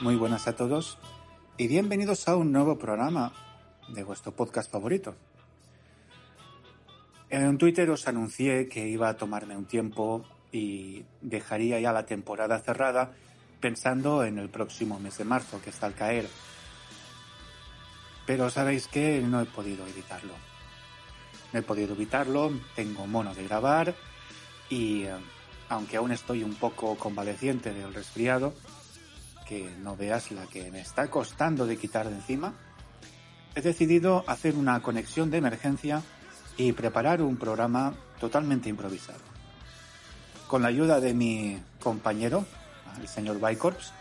Muy buenas a todos y bienvenidos a un nuevo programa de vuestro podcast favorito. En Twitter os anuncié que iba a tomarme un tiempo y dejaría ya la temporada cerrada pensando en el próximo mes de marzo que está al caer. Pero sabéis que no he podido evitarlo. No he podido evitarlo, tengo mono de grabar y eh, aunque aún estoy un poco convaleciente del resfriado, que no veas la que me está costando de quitar de encima, he decidido hacer una conexión de emergencia y preparar un programa totalmente improvisado. Con la ayuda de mi compañero, el señor Bicorps,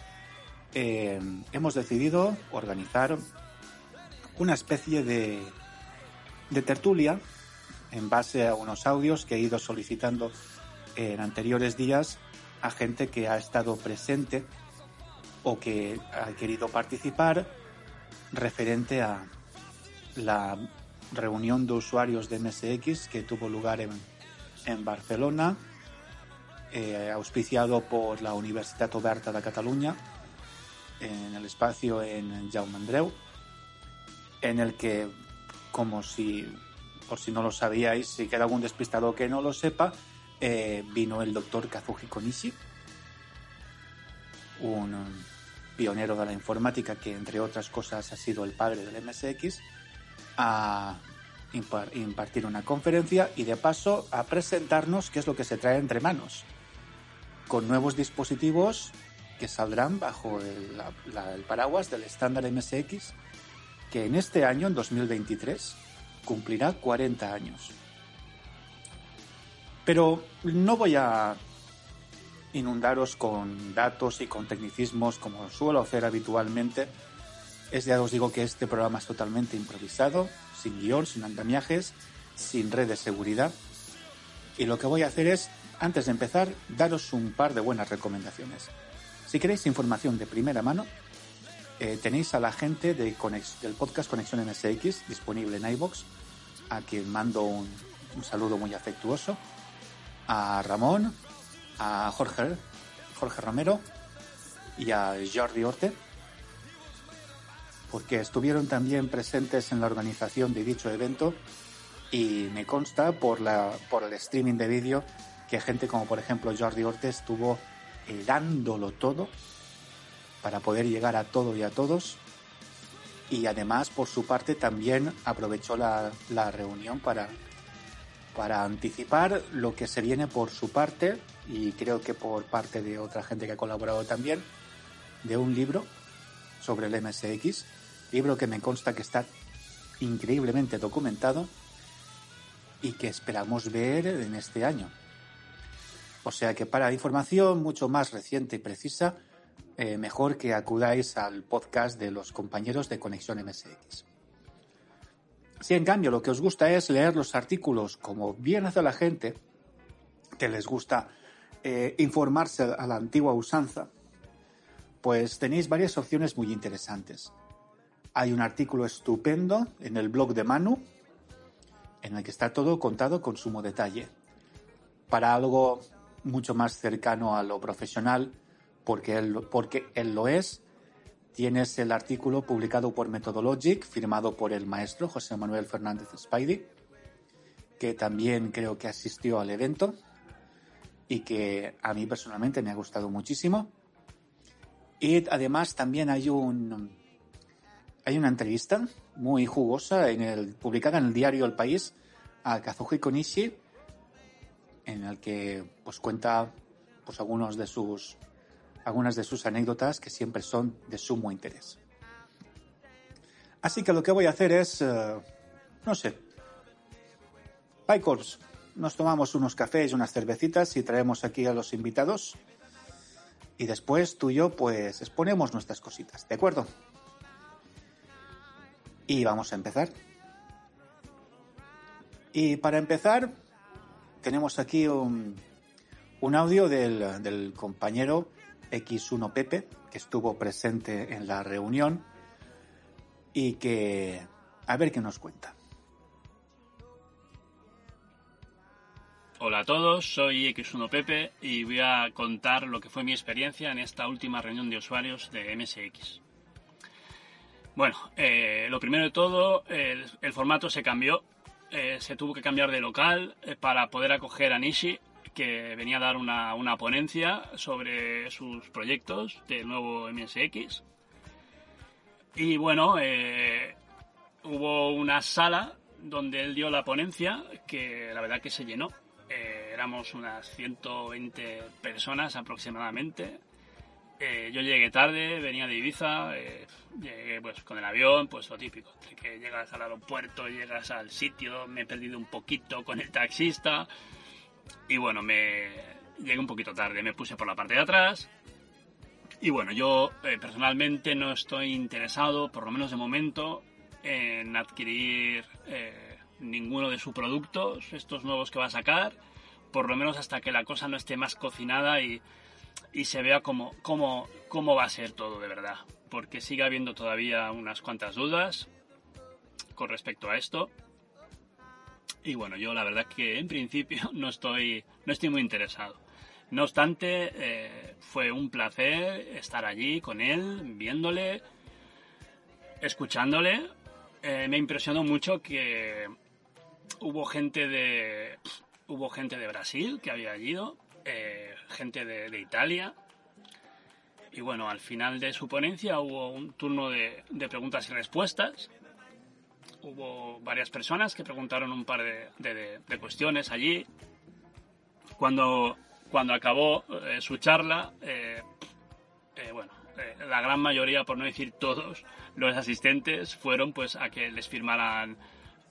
eh, hemos decidido organizar una especie de, de tertulia en base a unos audios que he ido solicitando en anteriores días a gente que ha estado presente o que ha querido participar referente a la reunión de usuarios de MSX que tuvo lugar en, en Barcelona, eh, auspiciado por la Universitat Oberta de Cataluña, en el espacio en Jaume Andreu, en el que, como si, por si no lo sabíais, si queda algún despistado que no lo sepa, eh, vino el doctor Kazuji Konishi, un pionero de la informática que entre otras cosas ha sido el padre del MSX, a impartir una conferencia y de paso a presentarnos qué es lo que se trae entre manos, con nuevos dispositivos que saldrán bajo el, paraguas del estándar MSX, que en este año, en 2023, cumplirá 40 años. Pero no voy a inundaros con datos y con tecnicismos como suelo hacer habitualmente. Es ya os digo que este programa es totalmente improvisado, sin guion, sin andamiajes, sin red de seguridad. Y lo que voy a hacer es, antes de empezar, daros un par de buenas recomendaciones. Si queréis información de primera mano, eh, tenéis a la gente de del podcast Conexión MSX disponible en iBox, a quien mando un saludo muy afectuoso, a Ramón, a Jorge, Jorge Romero y a Jordi Orte, porque estuvieron también presentes en la organización de dicho evento y me consta por, la, por el streaming de vídeo que gente como por ejemplo Jordi Orte estuvo dándolo todo para poder llegar a todo y a todos. Y además por su parte también aprovechó la, la reunión para, para anticipar lo que se viene por su parte y creo que por parte de otra gente que ha colaborado también, de un libro sobre el MSX, libro que me consta que está increíblemente documentado y que esperamos ver en este año. O sea que para información mucho más reciente y precisa, eh, mejor que acudáis al podcast de los compañeros de Conexión MSX. Si en cambio lo que os gusta es leer los artículos como bien hace la gente, que les gusta eh, informarse a la antigua usanza, pues tenéis varias opciones muy interesantes. Hay un artículo estupendo en el blog de Manu, en el que está todo contado con sumo detalle. Para algo mucho más cercano a lo profesional, porque él, porque él lo es, tienes el artículo publicado por Methodologic, firmado por el maestro José Manuel Fernández Spidey, que también creo que asistió al evento y que a mí personalmente me ha gustado muchísimo. Y además también hay un hay una entrevista muy jugosa en el, publicada en el diario El País a Kazuji Konishi en el que pues cuenta pues algunos de sus algunas de sus anécdotas que siempre son de sumo interés. Así que lo que voy a hacer es uh, no sé. Bicorps, nos tomamos unos cafés y unas cervecitas y traemos aquí a los invitados. Y después tú y yo pues exponemos nuestras cositas, ¿de acuerdo? Y vamos a empezar. Y para empezar, tenemos aquí un, un audio del, del compañero X1 Pepe, que estuvo presente en la reunión y que a ver qué nos cuenta. Hola a todos, soy X1 Pepe y voy a contar lo que fue mi experiencia en esta última reunión de usuarios de MSX. Bueno, eh, lo primero de todo, el, formato se cambió, eh, se tuvo que cambiar de local eh, para poder acoger a Nishi, que venía a dar una, una ponencia sobre sus proyectos del nuevo MSX. Y bueno, hubo una sala donde él dio la ponencia que la verdad que se llenó eh, éramos unas 120 personas aproximadamente. Eh, yo llegué tarde, venía de Ibiza, eh, llegué pues con el avión, pues lo típico, que llegas al aeropuerto, llegas al sitio, me he perdido un poquito con el taxista y bueno, me llegué un poquito tarde, me puse por la parte de atrás y bueno, yo personalmente no estoy interesado, por lo menos de momento, en adquirir ninguno de sus productos, estos nuevos que va a sacar, por lo menos hasta que la cosa no esté más cocinada y, se vea cómo, cómo, cómo va a ser todo de verdad. Porque sigue habiendo todavía unas cuantas dudas con respecto a esto. Y bueno, yo la verdad que en principio no estoy, no estoy muy interesado. No obstante, eh, fue un placer estar allí con él, viéndole, escuchándole. Eh, me impresionó mucho que hubo gente de hubo gente de Brasil que había ido, eh, gente de, Italia. Y bueno, al final de su ponencia hubo un turno de, preguntas y respuestas. Hubo varias personas que preguntaron un par de, cuestiones allí. Cuando, cuando acabó eh, su charla, eh, bueno, la gran mayoría, por no decir todos, los asistentes fueron pues a que les firmaran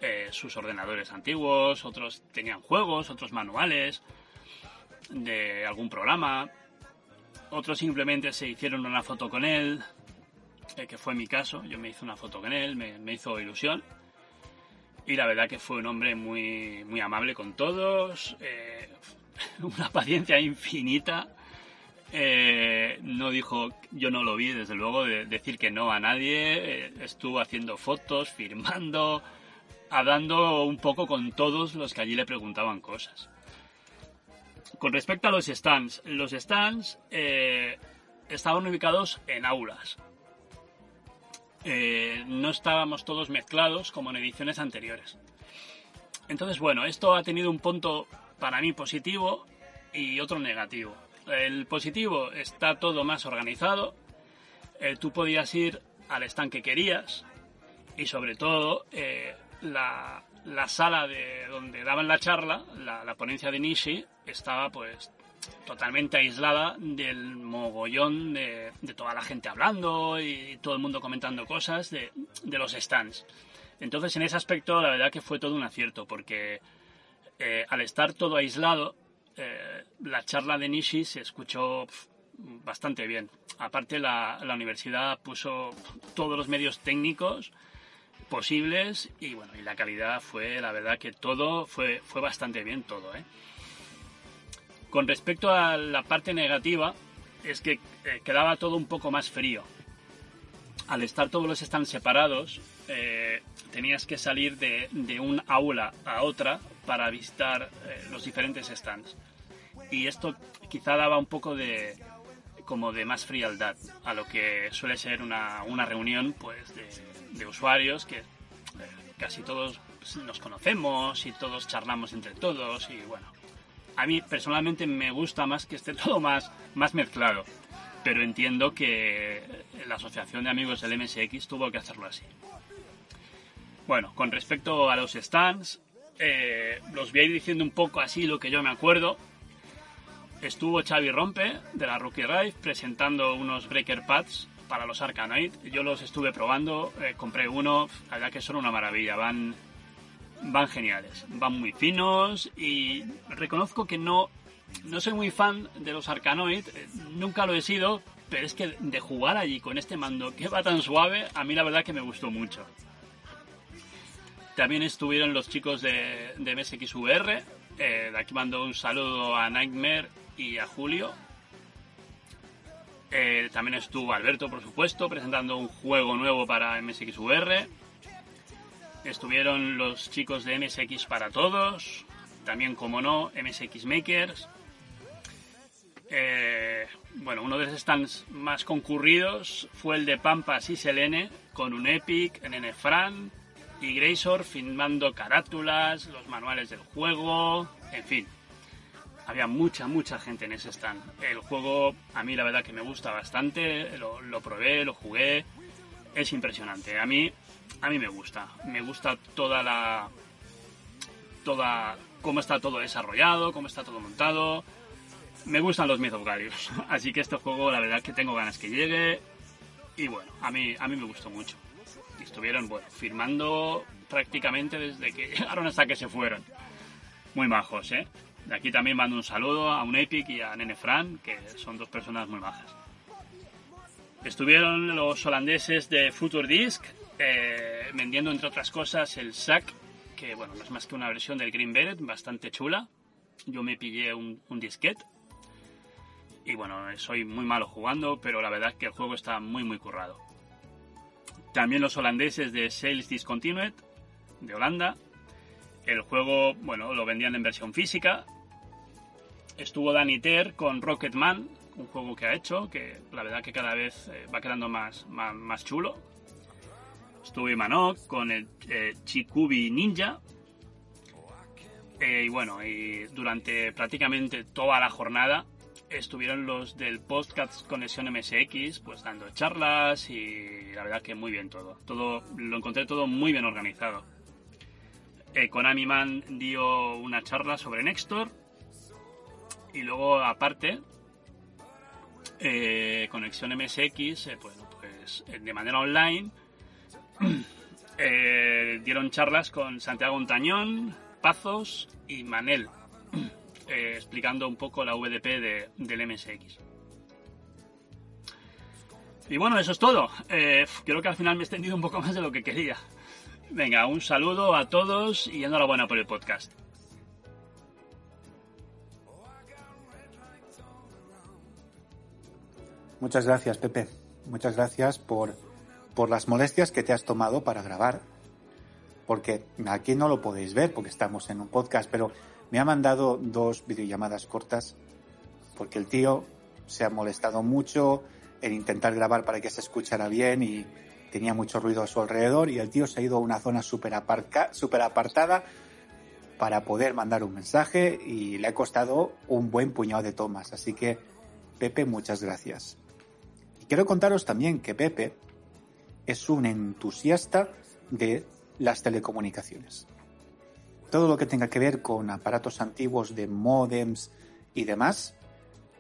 eh, sus ordenadores antiguos, otros tenían juegos, otros manuales de algún programa, otros simplemente se hicieron una foto con él, eh, que fue mi caso, yo me hice una foto con él, me, hizo ilusión. Y la verdad que fue un hombre muy, muy amable con todos, eh, una paciencia infinita. no dijo, yo no lo vi, desde luego, de decir que no a nadie. estuvo haciendo fotos, firmando, hablando un poco con todos los que allí le preguntaban cosas. Con respecto a los stands, los stands eh, estaban ubicados en aulas. Eh, no estábamos todos mezclados como en ediciones anteriores. Entonces, bueno, esto ha tenido un punto para mí positivo y otro negativo. El positivo está todo más organizado. Eh, tú podías ir al stand que querías y sobre todo la, sala de donde daban la charla, la, ponencia de Nishi, estaba pues totalmente aislada del mogollón de, toda la gente hablando y todo el mundo comentando cosas de, los stands. Entonces en ese aspecto la verdad que fue todo un acierto porque eh, al estar todo aislado, eh, la charla de Nishi se escuchó bastante bien. Aparte la, la universidad puso todos los medios técnicos posibles y bueno, y la calidad fue, la verdad que todo fue, fue bastante bien todo, ¿eh? Con respecto a la parte negativa, es que eh, quedaba todo un poco más frío. Al estar todos los stands separados, eh, tenías que salir de, de, un aula a otra para visitar los diferentes stands. Y esto quizá daba un poco de, como de más frialdad a lo que suele ser una, una reunión pues de, de usuarios que eh, casi todos nos conocemos y todos charlamos entre todos y bueno, a mí personalmente me gusta más que esté todo más, más mezclado, pero entiendo que la Asociación de Amigos del MSX tuvo que hacerlo así. Bueno, con respecto a los stands, eh, los voy a ir diciendo un poco así lo que yo me acuerdo. Estuvo Xavi Rompe de la Rookie Ride presentando unos breaker pads para los Arkanoid. Yo los estuve probando, eh, compré uno, la verdad que son una maravilla, van, van geniales, van muy finos y reconozco que no, no soy muy fan de los Arkanoid, eh, nunca lo he sido, pero es que de jugar allí con este mando que va tan suave, a mí la verdad que me gustó mucho. También estuvieron los chicos de, de MSXVR, eh, de aquí mando un saludo a Nightmare y a Julio, eh, también estuvo Alberto, por supuesto, presentando un juego nuevo para MSXVR. Estuvieron los chicos de MSX para todos. también, como no, MSX Makers. Eh, bueno, uno de los stands más concurridos fue el de Pampas y Selene, con un Epic, NN Fran y Graysor filmando carátulas, los manuales del juego, en fin. Había mucha, mucha gente en ese stand. El juego a mí la verdad que me gusta bastante, lo, probé, lo jugué, es impresionante. A mí, a mí me gusta, me gusta toda la... toda... cómo está todo desarrollado, cómo está todo montado me gustan los Myth así que este juego la verdad que tengo ganas que llegue y bueno, a mí, a mí me gustó mucho. estuvieron, bueno, firmando prácticamente desde que llegaron hasta que se fueron. Muy majos, ¿eh? De aquí también mando un saludo a un Epic y a Nene Fran, que son dos personas muy majas. Estuvieron los holandeses de Future Disc, eh, vendiendo entre otras cosas el SAC, que bueno, no es más que una versión del Green Beret, bastante chula. Yo me pillé un, un disquete y bueno, soy muy malo jugando, pero la verdad es que el juego está muy muy currado. También los holandeses de Sales Discontinued, de Holanda. El juego, bueno, lo vendían en versión física. Estuvo Danny Ter con Rocketman, un juego que ha hecho, que la verdad que cada vez eh, va quedando más, más, chulo. Estuvo Imanok con el eh, Chikubi Ninja. Eh, y bueno, durante prácticamente toda la jornada estuvieron los del podcast Conexión MSX, pues dando charlas y la verdad que muy bien todo. Todo lo encontré todo muy bien organizado. Eh, Konami Man dio una charla sobre Nextor y luego aparte eh, Conexión MSX, eh, pues, pues de manera online dieron charlas con Santiago Montañón, Pazos y Manel eh, explicando un poco la VDP del MSX. Y bueno, eso es todo. Eh, creo que al final me he extendido un poco más de lo que quería. Venga, un saludo a todos y enhorabuena por el podcast. Muchas gracias, Pepe. Muchas gracias por, por las molestias que te has tomado para grabar. Porque aquí no lo podéis ver porque estamos en un podcast, pero me ha mandado dos videollamadas cortas porque el tío se ha molestado mucho en intentar grabar para que se escuchara bien y tenía mucho ruido a su alrededor y el tío se ha ido a una zona súper super apartada para poder mandar un mensaje y le ha costado un buen puñado de tomas. Así que, Pepe, muchas gracias. Quiero contaros también que Pepe es un entusiasta de las telecomunicaciones todo lo que tenga que ver con aparatos antiguos de modems y demás,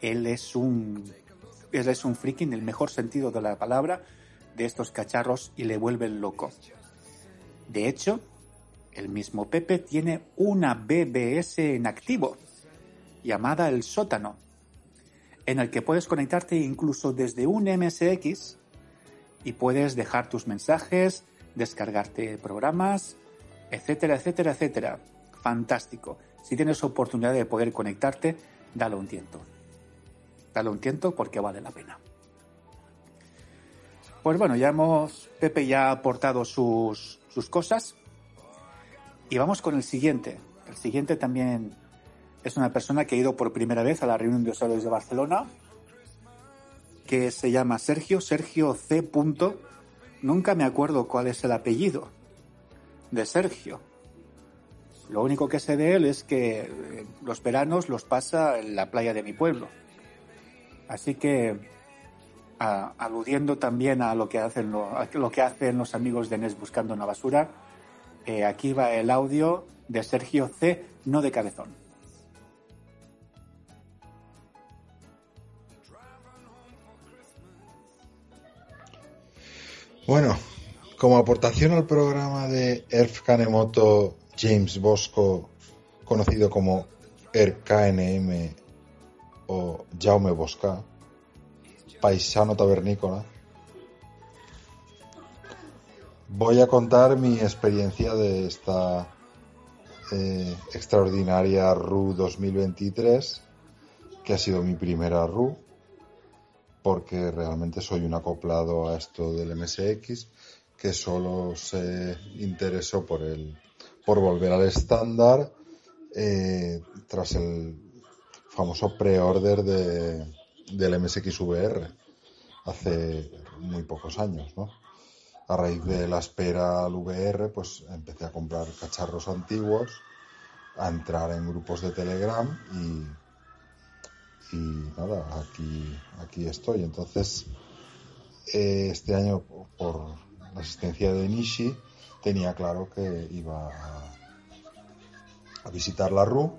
él es un, él es un friki en el mejor sentido de la palabra de estos cacharros y le vuelven loco. De hecho, el mismo Pepe tiene una BBS en activo, llamada El Sótano, en el que puedes conectarte incluso desde un MSX y puedes dejar tus mensajes, descargarte programas, etcétera, etcétera, etcétera. Fantástico. Si tienes oportunidad de poder conectarte, dale un tiento. Dale un tiento porque vale la pena. Pues bueno, ya hemos, Pepe ya ha aportado sus, sus cosas. Y vamos con el siguiente. El siguiente también es una persona que ha ido por primera vez a la reunión de usuarios de Barcelona, que se llama Sergio, Sergio C. Nunca me acuerdo cuál es el apellido de Sergio. Lo único que sé de él es que eh, los veranos los pasa en la playa de mi pueblo. Así que, aludiendo también a lo que hacen, lo, que hacen los amigos de Nes buscando una basura, eh, aquí va el audio de Sergio C, no de cabezón. Bueno, como aportación al programa de Erf Kanemoto James Bosco, conocido como ERKNM o Jaume Bosca, paisano tabernícola, voy a contar mi experiencia de esta eh, extraordinaria RU 2023, que ha sido mi primera RU, porque realmente soy un acoplado a esto del MSX que solo se interesó por el por volver al estándar eh, tras el famoso pre-order de, del MSX VR hace muy pocos años, ¿no? A raíz de la espera al VR, pues empecé a comprar cacharros antiguos, a entrar en grupos de Telegram y, y nada, aquí, aquí estoy. Entonces, eh, este año, por la asistencia de Nishi, tenía claro que iba a, a visitar la RU.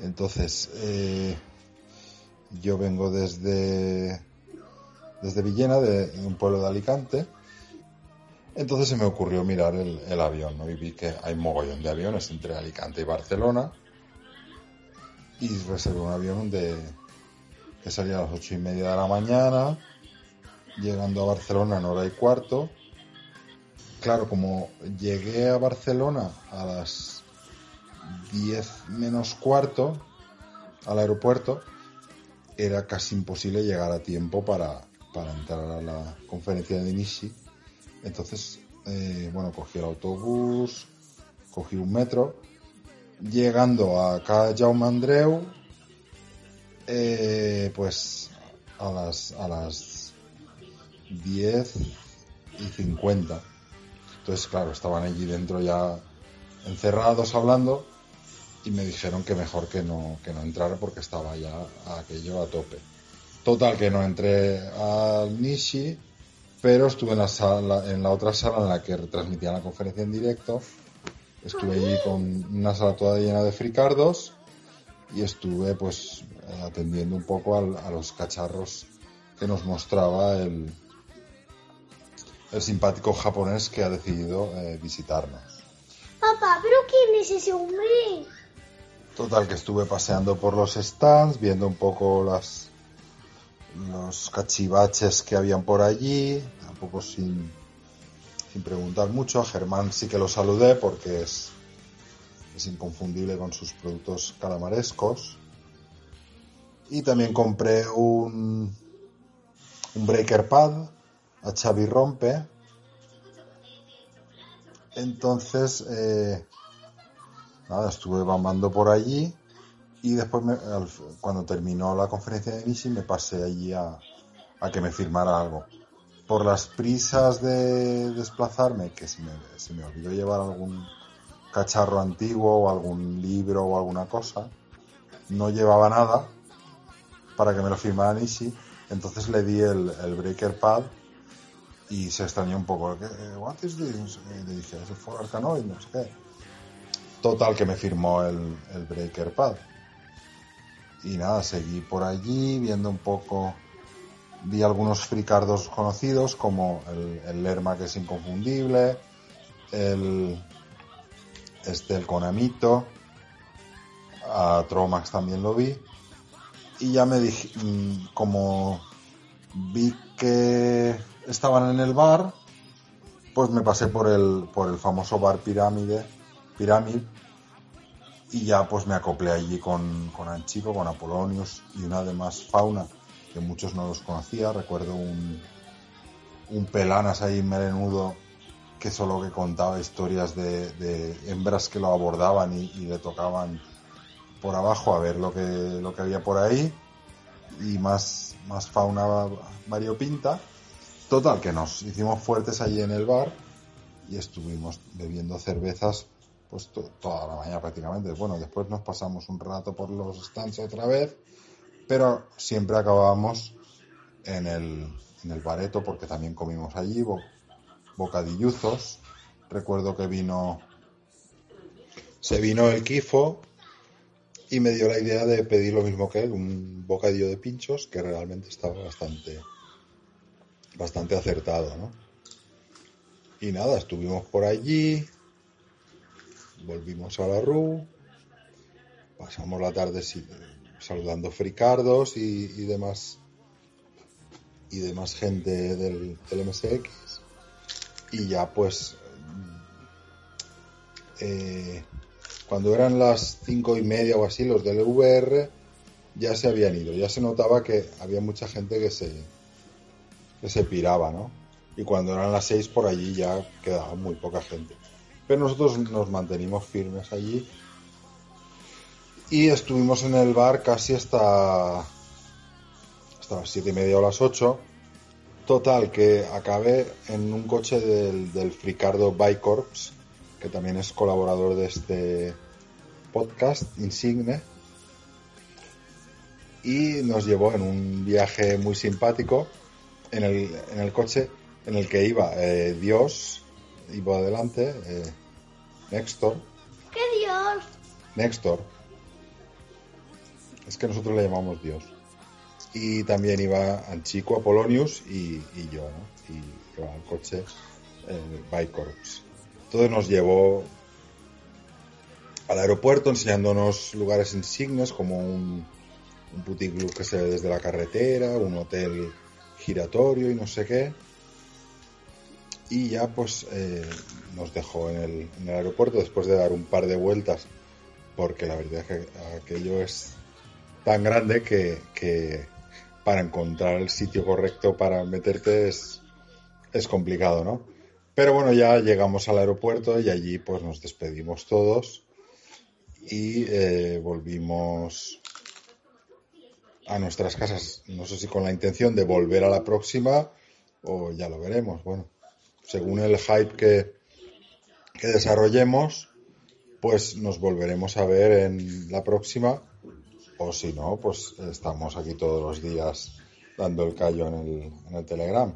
Entonces, eh, yo vengo desde, desde Villena, de, un pueblo de Alicante. Entonces se me ocurrió mirar el, avión. Y vi que hay mogollón de aviones entre Alicante y Barcelona. Y reservé un avión de, que salía a las ocho y media de la mañana, llegando a Barcelona en hora y cuarto. Claro, como llegué a Barcelona a las 10 menos cuarto al aeropuerto, era casi imposible llegar a tiempo para, para entrar a la conferencia de Nishi. Entonces, eh, bueno, cogí el autobús, cogí un metro, llegando a acá Jaume Andreu, eh, pues a las, a las 10 y 50. Entonces, claro, estaban allí dentro ya encerrados hablando y me dijeron que mejor que no, que no entrara porque estaba ya aquello a tope. Total, que no entré al Nishi, pero estuve en la, sala, en la otra sala en la que retransmitían la conferencia en directo. Estuve allí con una sala toda llena de fricardos y estuve pues atendiendo un poco al, a los cacharros que nos mostraba el, el simpático japonés que ha decidido eh, visitarnos. Papá, ¿pero quién es ese hombre? Total, que estuve paseando por los stands, viendo un poco las los cachivaches que habían por allí, tampoco sin, sin preguntar mucho. A Germán sí que lo saludé porque es, es inconfundible con sus productos calamarescos. Y también compré un, un breaker pad a Xavi Rompe. Entonces, eh, nada, estuve bambando por allí y después me, cuando terminó la conferencia de Nishi me pasé allí a, a, que me firmara algo. Por las prisas de desplazarme, que se me, me olvidó llevar algún cacharro antiguo o algún libro o alguna cosa, no llevaba nada para que me lo firmara Nishi, entonces le di el, breaker pad y se extrañó un poco. ¿What is this? Y le dije, es el Arcanoid, no sé qué. Total, que me firmó el, el breaker pad. Y nada, seguí por allí viendo un poco. Vi algunos fricardos conocidos como el, Lerma que es inconfundible, el este el Konamito, a Tromax también lo vi. Y ya me dije, como vi que estaban en el bar, pues me pasé por el, por el famoso bar Pirámide, Pirámid, y ya pues me acoplé allí con, con Anchico, con Apolonius y una demás fauna que muchos no los conocía. Recuerdo un, un pelanas ahí melenudo que solo que contaba historias de, de hembras que lo abordaban y, le tocaban por abajo a ver lo que, lo que había por ahí y más, más fauna variopinta. Total, que nos hicimos fuertes allí en el bar y estuvimos bebiendo cervezas pues to toda la mañana prácticamente. Bueno, después nos pasamos un rato por los stands otra vez, pero siempre acabábamos en el, en el bareto porque también comimos allí bo bocadilluzos. Recuerdo que vino, se vino el Kifo y me dio la idea de pedir lo mismo que él, un bocadillo de pinchos que realmente estaba bastante, bastante acertado, ¿no? Y nada, estuvimos por allí, volvimos a la RU, pasamos la tarde saludando fricardos y, y demás y demás gente del, del, MSX y ya pues eh, cuando eran las cinco y media o así los del VR ya se habían ido. Ya se notaba que había mucha gente que se que se piraba no y cuando eran las seis por allí ya quedaba muy poca gente. Pero nosotros nos mantenimos firmes allí Y estuvimos en el bar casi hasta, hasta las siete y media o las ocho. Total, que acabé en un coche del, del Fricardo Bicorps, que también es colaborador de este podcast, Insigne. Y nos llevó en un viaje muy simpático en el, en el coche en el que iba eh, Dios, iba adelante, eh, Nextor. ¿Qué Dios? Nextor. Es que nosotros le llamamos Dios. Y también iba Anchico, Apolonius y, y yo, ¿no? Y iba al coche eh, Bicorps. Entonces nos llevó al aeropuerto enseñándonos lugares insignes como un, un puticlub que se ve desde la carretera, un hotel giratorio y no sé qué. Y ya pues eh, nos dejó en el, en el aeropuerto después de dar un par de vueltas porque la verdad es que aquello es tan grande que, para encontrar el sitio correcto para meterte es, complicado, ¿no? Pero bueno, ya llegamos al aeropuerto y allí pues nos despedimos todos y eh, volvimos a nuestras casas. No sé si con la intención de volver a la próxima o ya lo veremos. Bueno, según el hype que desarrollemos, pues nos volveremos a ver en la próxima. O si no, pues estamos aquí todos los días dando el callo en el, en el Telegram.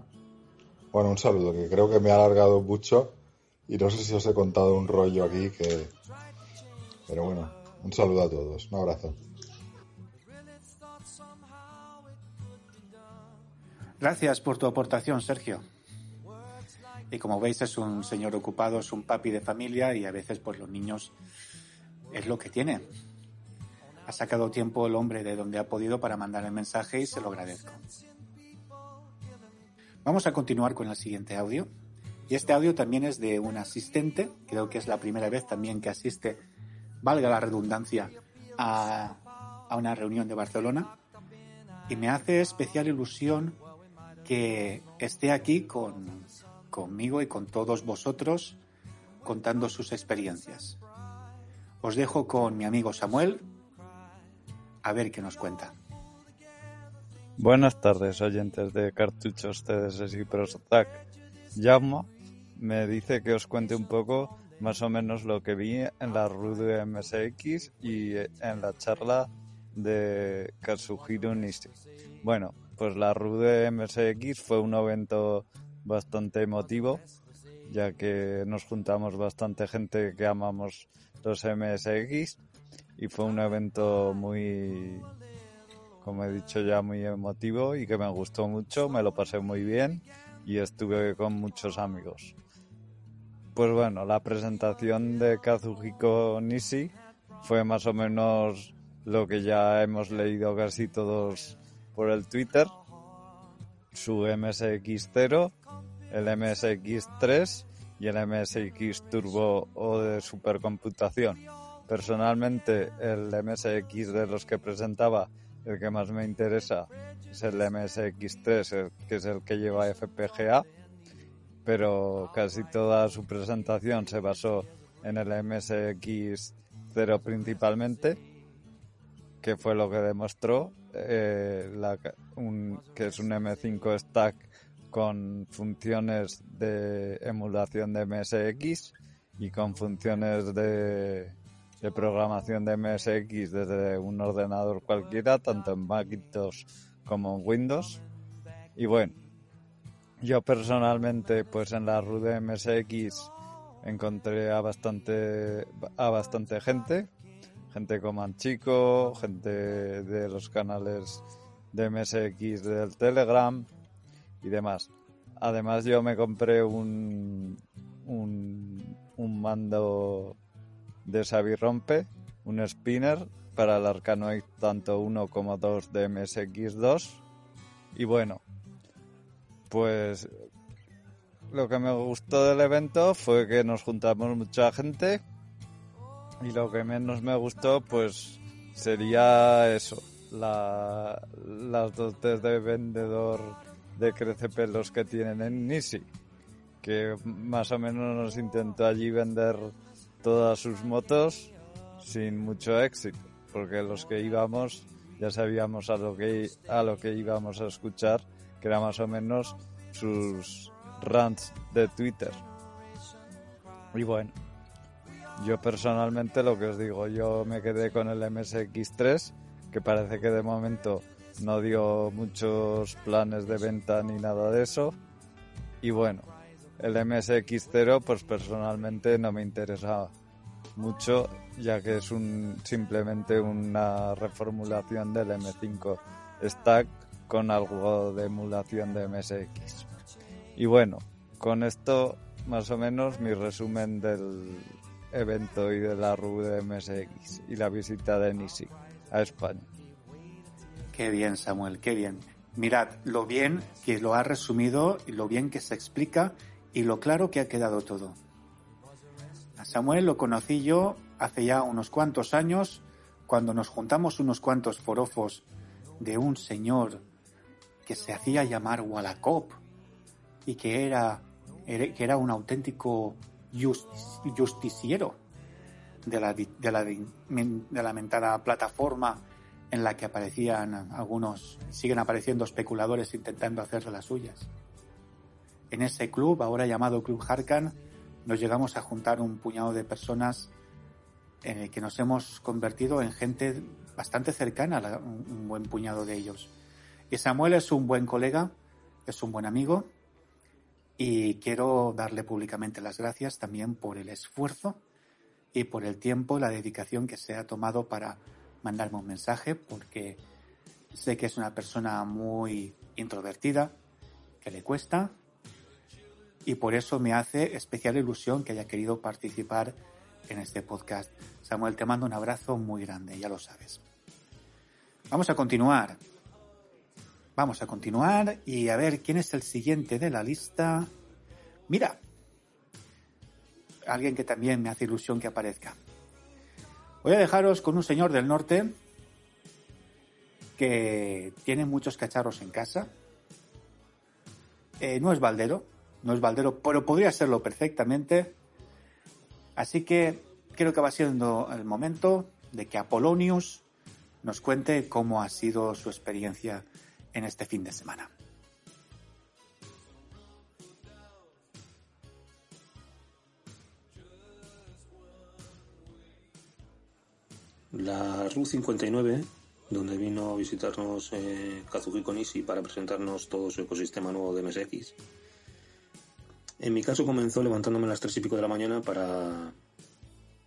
Bueno, un saludo, que creo que me ha alargado mucho y no sé si os he contado un rollo aquí que... Pero bueno, un saludo a todos, un abrazo. Gracias por tu aportación, Sergio. Y como veis es un señor ocupado, es un papi de familia y a veces pues los niños es lo que tiene. Ha sacado tiempo el hombre de donde ha podido para mandar el mensaje y se lo agradezco. Vamos a continuar con el siguiente audio. Y este audio también es de un asistente, creo que es la primera vez también que asiste, valga la redundancia, a, una reunión de Barcelona. Y me hace especial ilusión que esté aquí con, conmigo y con todos vosotros contando sus experiencias. Os dejo con mi amigo Samuel a ver qué nos cuenta. Buenas tardes, oyentes de Cartuchos CDS y Prostac. Jaume me dice que os cuente un poco más o menos lo que vi en la RUD MSX y en la charla de Kazuhiro Nishi. Bueno, pues la RUD MSX fue un evento bastante emotivo, ya que nos juntamos bastante gente que amamos los MSX y fue un evento muy, como he dicho ya, muy emotivo y que me gustó mucho, me lo pasé muy bien y estuve con muchos amigos. Pues bueno, la presentación de Kazuhiko Nishi fue más o menos lo que ya hemos leído casi todos por el Twitter. Su MSX0, el MSX3 y el MSX Turbo o de supercomputación. Personalmente, el MSX de los que presentaba, el que más me interesa es el MSX3, que es el que lleva FPGA, pero casi toda su presentación se basó en el MSX0 principalmente, que fue lo que demostró eh, que es un M5 Stack con funciones de emulación de MSX y con funciones de, de programación de MSX desde un ordenador cualquiera, tanto en Macintosh como en Windows. Y bueno, yo personalmente, pues en la RUD MSX encontré a bastante, a bastante gente, gente como Anchico, gente de los canales de MSX del Telegram y demás. Además yo me compré un, un mando de Xavi Rompe, un spinner para el Arcanoid tanto 1 como 2 de MSX2 y bueno, pues lo que me gustó del evento fue que nos juntamos mucha gente y lo que menos me gustó pues sería eso, la, las dotes de vendedor de crecepelos que tienen en Nisi, que más o menos nos intentó allí vender todas sus motos sin mucho éxito. porque los que íbamos ya sabíamos a lo que, a lo que íbamos a escuchar, que era más o menos sus rants de Twitter. Y bueno, yo personalmente lo que os digo, yo me quedé con el MSX3, que parece que de momento no dio muchos planes de venta ni nada de eso. Y bueno, el MSX0 pues personalmente no me interesa mucho ya que es un simplemente una reformulación del M5 Stack con algo de emulación de MSX. Y bueno, con esto más o menos mi resumen del evento y de la RU de MSX y la visita de Nisi a España. Qué bien, Samuel, qué bien. Mirad lo bien que lo ha resumido y lo bien que se explica y lo claro que ha quedado todo. A Samuel lo conocí yo hace ya unos cuantos años cuando nos juntamos unos cuantos forofos de un señor que se hacía llamar Wallacop y que era, que era un auténtico justiciero de la, de la, de la mentada plataforma en la que aparecían algunos, siguen apareciendo especuladores intentando hacer las suyas. En ese club, ahora llamado Club Harkan, nos llegamos a juntar un puñado de personas en el que nos hemos convertido en gente bastante cercana, un buen puñado de ellos. Y Samuel es un buen colega, es un buen amigo y quiero darle públicamente las gracias también por el esfuerzo y por el tiempo, la dedicación que se ha tomado para mandarme un mensaje porque sé que es una persona muy introvertida, que le cuesta y por eso me hace especial ilusión que haya querido participar en este podcast. Samuel, te mando un abrazo muy grande, ya lo sabes. Vamos a continuar. Vamos a continuar y a ver quién es el siguiente de la lista. Mira, alguien que también me hace ilusión que aparezca. Voy a dejaros con un señor del norte que tiene muchos cacharros en casa. Eh, no es baldero, no es baldero, pero podría serlo perfectamente. Así que creo que va siendo el momento de que Apolonius nos cuente cómo ha sido su experiencia en este fin de semana. la RU 59, donde vino a visitarnos eh, Kazuhiko para presentarnos todo su ecosistema nuevo de MSX. En mi caso comenzó levantándome a las tres y pico de la mañana para,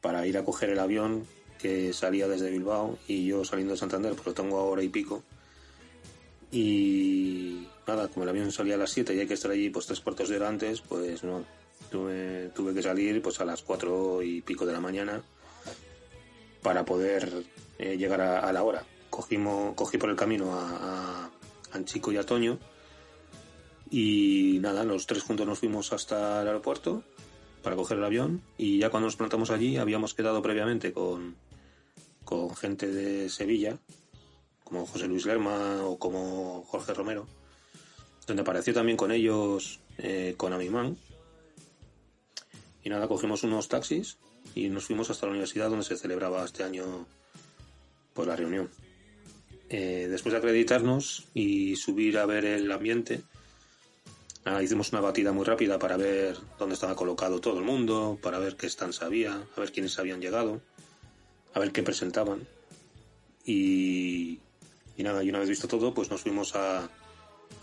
para ir a coger el avión que salía desde Bilbao y yo saliendo de Santander, pues lo tengo a hora y pico. Y nada, como el avión salía a las 7 y hay que estar allí pues tres cuartos de hora antes, pues no, tuve, tuve que salir pues a las cuatro y pico de la mañana para poder eh, llegar a, la hora. Cogimos, cogí por el camino a, a Anchico y a Toño y nada, los tres juntos nos fuimos hasta el aeropuerto para coger el avión y ya cuando nos plantamos allí habíamos quedado previamente con, con gente de Sevilla, como José Luis Lerma o como Jorge Romero, donde apareció también con ellos eh, con Amimán. Y nada, cogimos unos taxis y nos fuimos hasta la universidad donde se celebraba este año pues la reunión. Eh, después de acreditarnos y subir a ver el ambiente, ah, hicimos una batida muy rápida para ver dónde estaba colocado todo el mundo, para ver qué stands había, a ver quiénes habían llegado, a ver qué presentaban. Y, y nada, y una vez visto todo, pues nos fuimos a,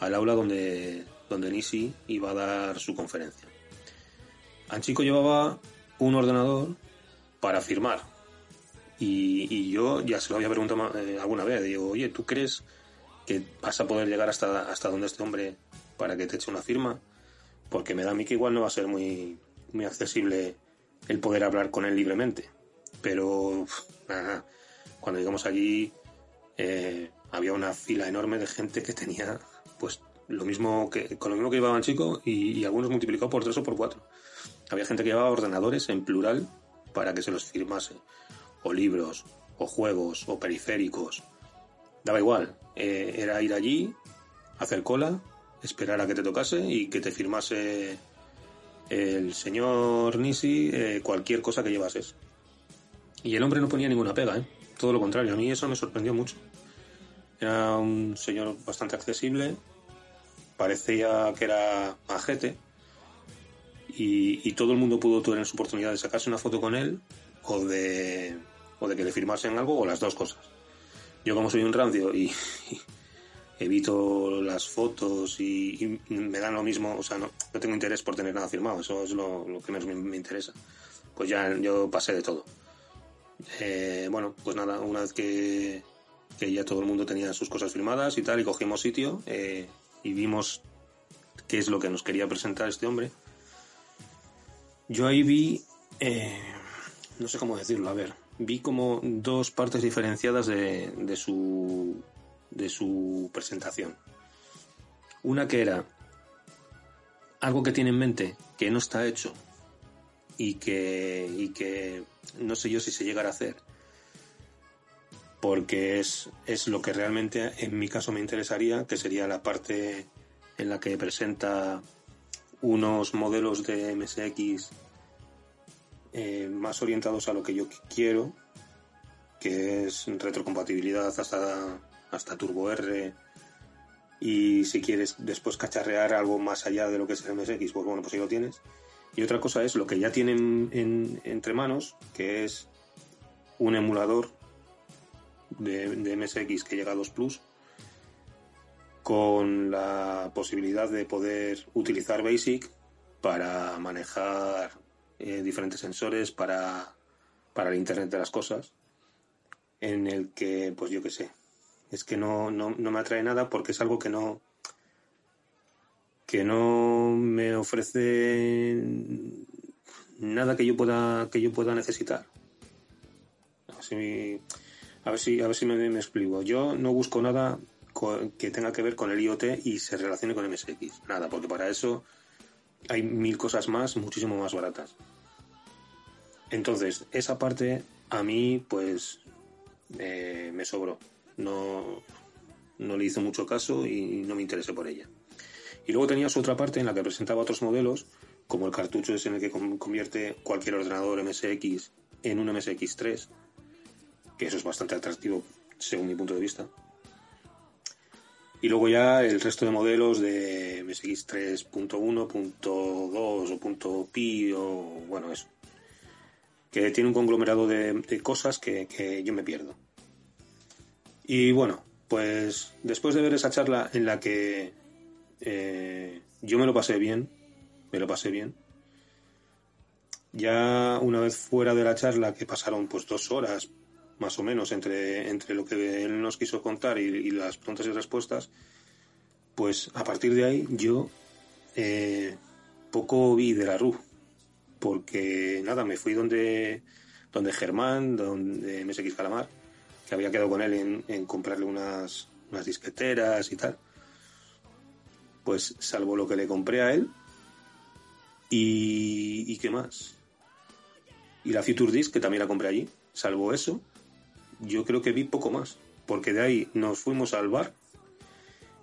al aula donde, donde Nisi iba a dar su conferencia. Anchico llevaba un ordenador para firmar. Y, yo ya se lo había preguntado eh, alguna vez, digo, oye, ¿tú crees que vas a poder llegar hasta, hasta donde este hombre para que te eche una firma? Porque me da a mí que igual no va a ser muy, muy accesible el poder hablar con él libremente. Pero cuando llegamos allí eh, había una fila enorme de gente que tenía pues lo mismo que con lo mismo que llevaban chico y, algunos multiplicado por tres o por cuatro. Había gente que llevaba ordenadores en plural para que se los firmase, o libros, o juegos, o periféricos. Daba igual, eh, era ir allí, hacer cola, esperar a que te tocase y que te firmase el señor Nisi eh, cualquier cosa que llevases. Y el hombre no ponía ninguna pega, ¿eh? todo lo contrario, a mí eso me sorprendió mucho. Era un señor bastante accesible, parecía que era majete y, y todo el mundo pudo tener su oportunidad de sacarse una foto con él o de, o de que le firmasen algo o las dos cosas. Yo como soy un rancio y, evito las fotos y, y me dan lo mismo, o sea, no, no tengo interés por tener nada firmado, eso es lo, lo que menos me, me interesa. Pues ya yo pasé de todo. Eh, bueno, pues nada, una vez que, que ya todo el mundo tenía sus cosas firmadas y tal, y cogimos sitio eh, y vimos qué es lo que nos quería presentar este hombre. Yo ahí vi, eh, no sé cómo decirlo, a ver, vi como dos partes diferenciadas de, de su de su presentación. Una que era algo que tiene en mente que no está hecho y que, y que no sé yo si se llegará a hacer porque es, es lo que realmente en mi caso me interesaría, que sería la parte en la que presenta unos modelos de MSX eh, más orientados a lo que yo quiero, que es retrocompatibilidad hasta, hasta Turbo R. Y si quieres después cacharrear algo más allá de lo que es el MSX, pues bueno, pues ahí lo tienes. Y otra cosa es lo que ya tienen en, entre manos, que es un emulador de, MSX que llega a 2 Plus, con la posibilidad de poder utilizar BASIC para manejar eh, diferentes sensores para, para el Internet de las Cosas, en el que, pues yo qué sé, es que no, no, no me atrae nada porque es algo que no que no me ofrece nada que yo pueda que yo pueda necesitar. Si a ver si, a ver si me, explico. Yo no busco nada que tenga que ver con el IoT y se relacione con MSX nada porque para eso hay mil cosas más muchísimo más baratas. Entonces esa parte a mí pues me sobró no no le hice mucho caso y no me interesé por ella y luego tenías otra parte en la que presentaba otros modelos, como el cartucho es en el que con- convierte cualquier ordenador MSX en un MSX3, que eso es bastante atractivo según mi punto de vista. Y luego ya el resto de modelos de MSX 3.1, punto .2 o punto .pi o bueno, eso. Que tiene un conglomerado de, cosas que yo me pierdo. Y bueno, pues después de ver esa charla en la que eh, yo me lo pasé bien, me lo pasé bien. Ya una vez fuera de la charla, que pasaron pues dos horas más o menos entre, entre lo que él nos quiso contar y, las preguntas y respuestas, pues a partir de ahí yo eh, poco vi de la RU, porque nada, me fui donde, donde Germán, donde MSX Calamar, que había quedado con él en, comprarle unas, unas disqueteras y tal pues salvo lo que le compré a él y, y qué más. Y la Future Disc que también la compré allí salvo eso yo creo que vi poco más porque de ahí nos fuimos al bar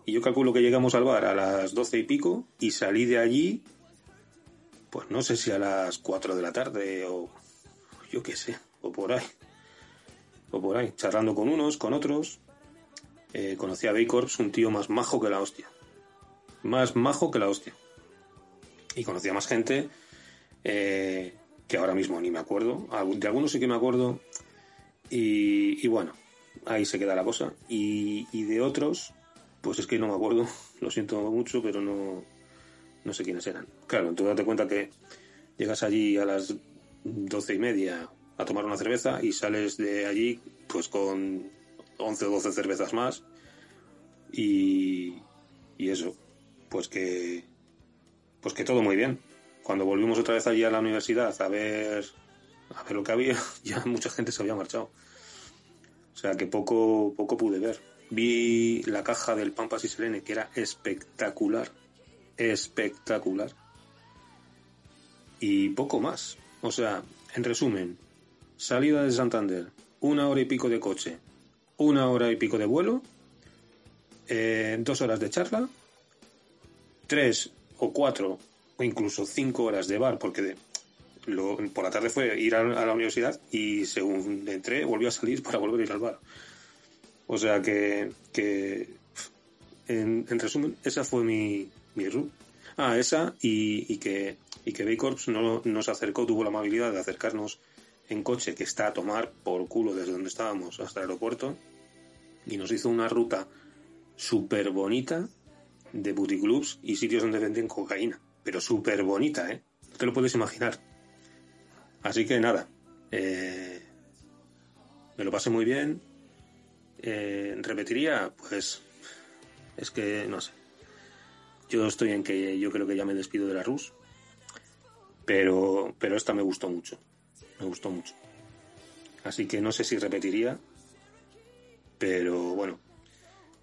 y yo calculo que llegamos al bar a las doce y pico y salí de allí pues no sé si a las 4 de la tarde o yo qué sé o por ahí o por ahí charlando con unos con otros eh, conocí a Baycorps un tío más majo que la hostia más majo que la hostia. Y conocía más gente eh, que ahora mismo ni me acuerdo. De algunos sí que me acuerdo. Y, bueno, ahí se queda la cosa. Y, y de otros, pues es que no me acuerdo. Lo siento mucho, pero no, no sé quiénes eran. Claro, tú date cuenta que llegas allí a las doce y media a tomar una cerveza y sales de allí pues con 11 o 12 cervezas más. Y, y eso, pues que pues que todo muy bien. Cuando volvimos otra vez allí a la universidad a ver a ver lo que había, ya mucha gente se había marchado. O sea que poco poco pude ver. Vi la caja del Pampas y Selene que era espectacular, espectacular. Y poco más. O sea, en resumen, salida de Santander, una hora y pico de coche, una hora y pico de vuelo, eh, dos horas de charla, tres o cuatro o incluso cinco horas de bar, porque por la tarde fue ir a, la universidad y según entré volvió a salir para volver a ir al bar. O sea que, que en, en resumen, esa fue mi, mi. Ah, esa y, y que, y que no nos acercó, tuvo la amabilidad de acercarnos en coche que está a tomar por culo desde donde estábamos hasta el aeropuerto y nos hizo una ruta súper bonita de puticlubs y sitios donde venden cocaína. Pero súper bonita, ¿eh? Te lo puedes imaginar. Así que nada, eh, me lo pasé muy bien. Eh, ¿Repetiría? Pues es que no sé. Yo estoy en que yo creo que ya me despido de la RUS. Pero, pero esta me gustó mucho. Me gustó mucho. Así que no sé si repetiría. Pero bueno.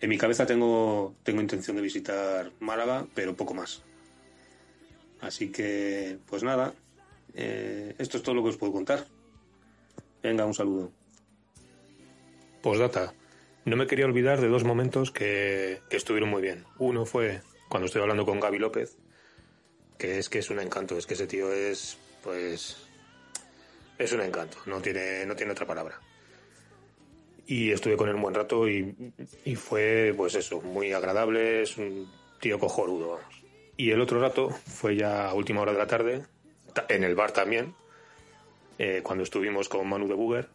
En mi cabeza tengo, tengo intención de visitar Málaga, pero poco más. Así que, pues nada. eh, esto es todo lo que os puedo contar. Venga, un saludo. Postdata. No me quería olvidar de dos momentos que, que estuvieron muy bien. Uno fue cuando estoy hablando con Gaby López, que es que es un encanto, es que ese tío es, pues, es un encanto, no tiene, no tiene otra palabra. Y estuve con él un buen rato y, y fue, pues eso, muy agradable, es un tío cojonudo, vamos. Y el otro rato fue ya a última hora de la tarde, ta- en el bar también, eh, cuando estuvimos con Manu de Buger.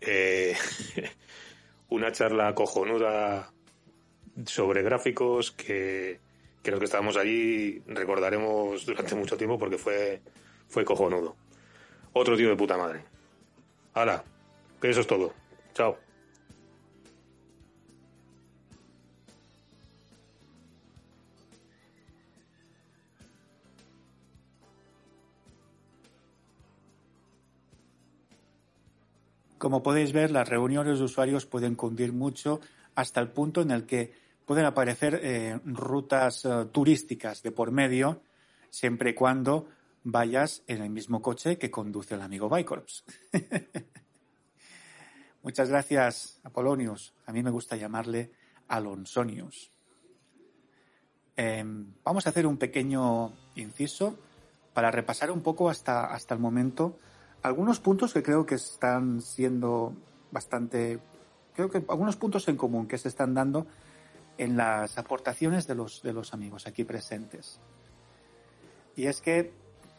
Eh, una charla cojonuda sobre gráficos que, que los que estábamos allí recordaremos durante mucho tiempo porque fue, fue cojonudo. Otro tío de puta madre. Hala, que eso es todo. Chao. Como podéis ver, las reuniones de usuarios pueden cundir mucho hasta el punto en el que pueden aparecer eh, rutas eh, turísticas de por medio, siempre y cuando vayas en el mismo coche que conduce el amigo Bicorps. Muchas gracias, Apolonius. A mí me gusta llamarle Alonsonius. Eh, vamos a hacer un pequeño inciso para repasar un poco hasta, hasta el momento algunos puntos que creo que están siendo bastante, creo que algunos puntos en común que se están dando en las aportaciones de los, de los amigos aquí presentes. Y es que,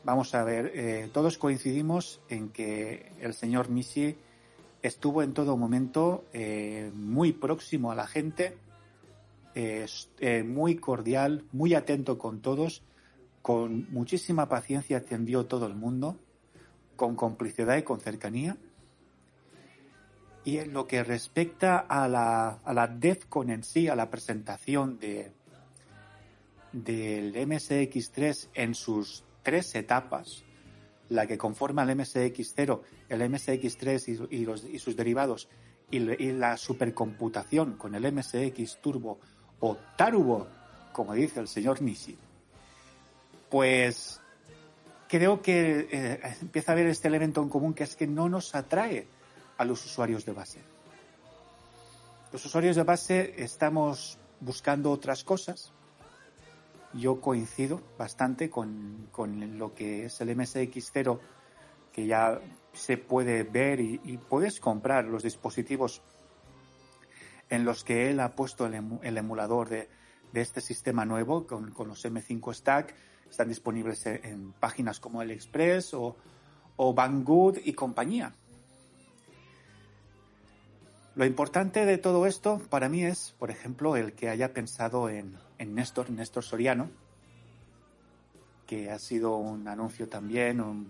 vamos a ver, eh, todos coincidimos en que el señor Nishi estuvo en todo momento eh, muy próximo a la gente, eh, muy cordial, muy atento con todos, con muchísima paciencia atendió todo el mundo, con complicidad y con cercanía. Y en lo que respecta a la, a la DEFCON en sí, a la presentación de, del MSX3 en sus tres etapas, la que conforma el MSX0, el MSX3 y, y los, y sus derivados, y, la supercomputación con el MSX Turbo o Tarubo, como dice el señor Nishi, pues creo que eh, empieza a haber este elemento en común que es que no nos atrae a los usuarios de base. Los usuarios de base estamos buscando otras cosas. Yo coincido bastante con, con lo que es el MSX0, que ya se puede ver y, puedes comprar los dispositivos en los que él ha puesto el, emu- el emulador de, de este sistema nuevo con, con los M5 Stack. Están disponibles en, en páginas como AliExpress o, o Banggood y compañía. Lo importante de todo esto para mí es, por ejemplo, el que haya pensado en, en Néstor, Néstor Soriano, que ha sido un anuncio también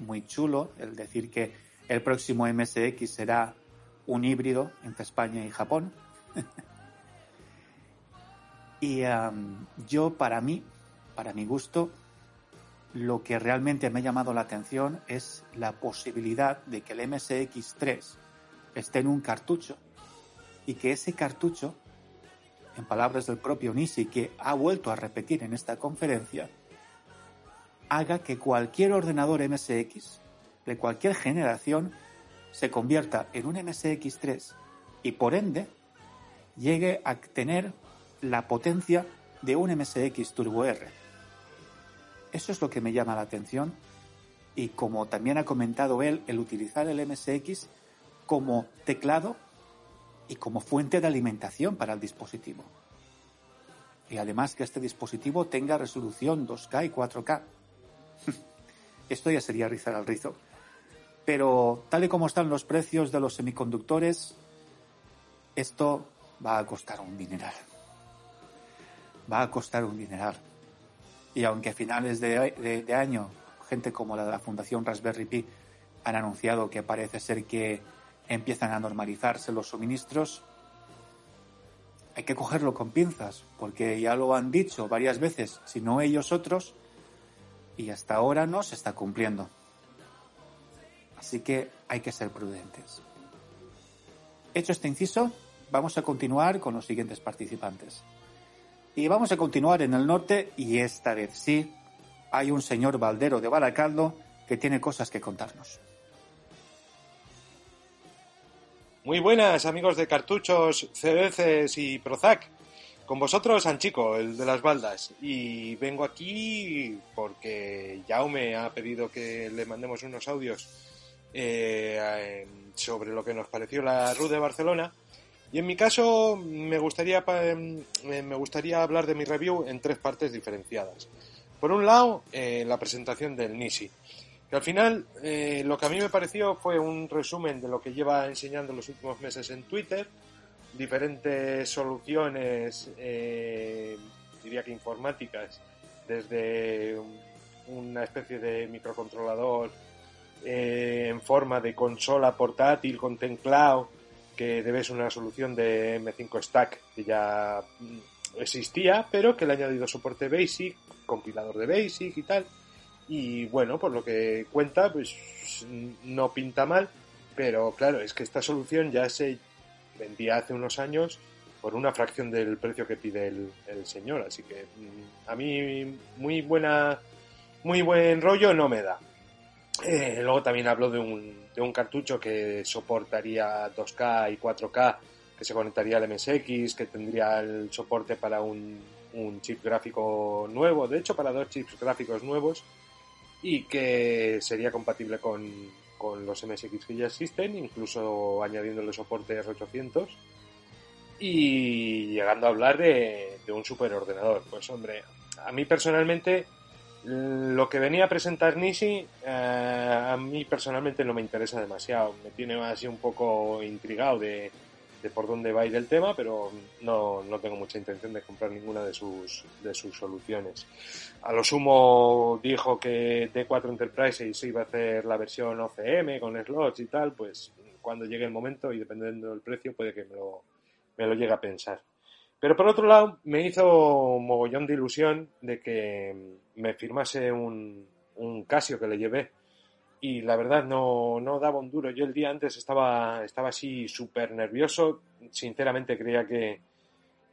muy chulo, el decir que el próximo MSX será un híbrido entre España y Japón. y yo, para mí, para mi gusto, lo que realmente me ha llamado la atención es la posibilidad de que el MSX3 esté en un cartucho y que ese cartucho, en palabras del propio Nisi, que ha vuelto a repetir en esta conferencia, haga que cualquier ordenador MSX de cualquier generación se convierta en un MSX3 y por ende llegue a tener la potencia de un MSX Turbo R. Eso es lo que me llama la atención y como también ha comentado él, el utilizar el MSX como teclado y como fuente de alimentación para el dispositivo. Y además que este dispositivo tenga resolución 2K y 4K. Esto ya sería rizar al rizo. Pero tal y como están los precios de los semiconductores, esto va a costar un dineral. Va a costar un dineral. Y aunque a finales de, de año gente como la de la Fundación Raspberry Pi han anunciado que parece ser que empiezan a normalizarse los suministros, hay que cogerlo con pinzas, porque ya lo han dicho varias veces, si no ellos otros, y hasta ahora no se está cumpliendo. Así que hay que ser prudentes. Hecho este inciso, vamos a continuar con los siguientes participantes. Y vamos a continuar en el norte y esta vez sí hay un señor baldero de Baracaldo que tiene cosas que contarnos. Muy buenas amigos de cartuchos, CDCs y Prozac. Con vosotros Anchico, el de las baldas. Y vengo aquí porque Jaume ha pedido que le mandemos unos audios eh, sobre lo que nos pareció la RU de Barcelona. Y en mi caso me gustaría, eh, me gustaría hablar de mi review en tres partes diferenciadas. Por un lado, eh, la presentación del Nisi, que al final eh, lo que a mí me pareció fue un resumen de lo que lleva enseñando los últimos meses en Twitter, diferentes soluciones, eh, diría que informáticas, desde una especie de microcontrolador en forma de consola portátil con teclado, que debe ser una solución de M5 Stack que ya existía, pero que le ha añadido soporte BASIC, compilador de BASIC y tal. Y bueno, por lo que cuenta, pues no pinta mal, pero claro, es que esta solución ya se vendía hace unos años por una fracción del precio que pide el, señor, así que mm, a mí muy buena, muy buen rollo no me da. Eh, luego también hablo de un, de un cartucho que soportaría 2K y 4K que se conectaría al MSX, que tendría el soporte para un, chip gráfico nuevo, de hecho para dos chips gráficos nuevos, y que sería compatible con, los MSX que ya existen, incluso añadiéndole soporte R800 y llegando a hablar de, un superordenador. Pues hombre, a mí personalmente lo que venía a presentar Nishi eh, a mí personalmente no me interesa demasiado, me tiene así un poco intrigado de de por dónde va a ir el tema, pero no, no, tengo mucha intención de comprar ninguna de sus, de sus soluciones. A lo sumo dijo que D4 Enterprise se iba a hacer la versión OCM con slots y tal, pues cuando llegue el momento y dependiendo del precio puede que me lo, me lo llegue a pensar. Pero por otro lado, me hizo mogollón de ilusión de que me firmase un, un Casio que le llevé y la verdad no, no daba un duro. Yo el día antes estaba, estaba así súper nervioso, sinceramente creía que,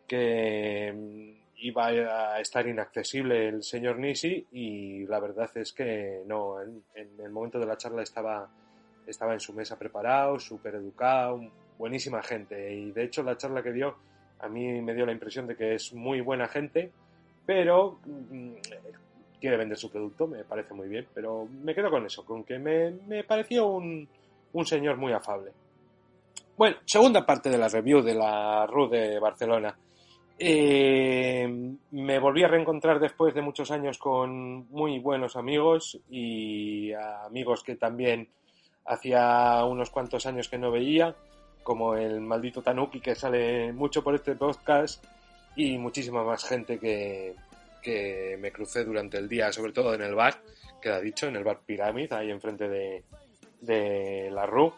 que mm, iba a estar inaccesible el señor Nisi y la verdad es que no, en, el momento de la charla estaba, estaba en su mesa preparado, súper educado, buenísima gente y de hecho la charla que dio a mí me dio la impresión de que es muy buena gente, pero mm, quiere vender su producto, me parece muy bien, pero me quedo con eso, con que me, pareció un, señor muy afable. Bueno, segunda parte de la review de la RU de Barcelona. Eh, me volví a reencontrar después de muchos años con muy buenos amigos y amigos que también hacía unos cuantos años que no veía, como el maldito Tanuki que sale mucho por este podcast y muchísima más gente que, que me crucé durante el día, sobre todo en el bar, queda dicho, en el bar Pyramid, ahí enfrente de, de la RU.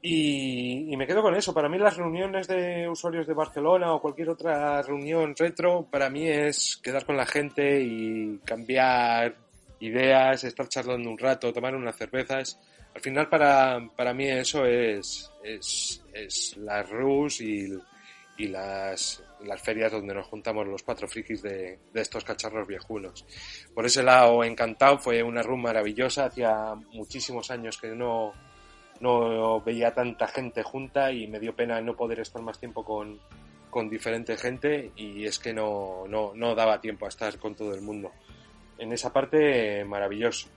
Y, me quedo con eso. Para mí las reuniones de usuarios de Barcelona o cualquier otra reunión retro, para mí es quedar con la gente y cambiar ideas, estar charlando un rato, tomar unas cervezas. Al final para, para mí eso es, es, es las RUS y, y las, las ferias donde nos juntamos los cuatro frikis de, estos cacharros viejunos. Por ese lado, encantado, fue una room maravillosa, hacía muchísimos años que no, no veía tanta gente junta y me dio pena no poder estar más tiempo con, con diferente gente y es que no, no, no daba tiempo a estar con todo el mundo. En esa parte, maravilloso.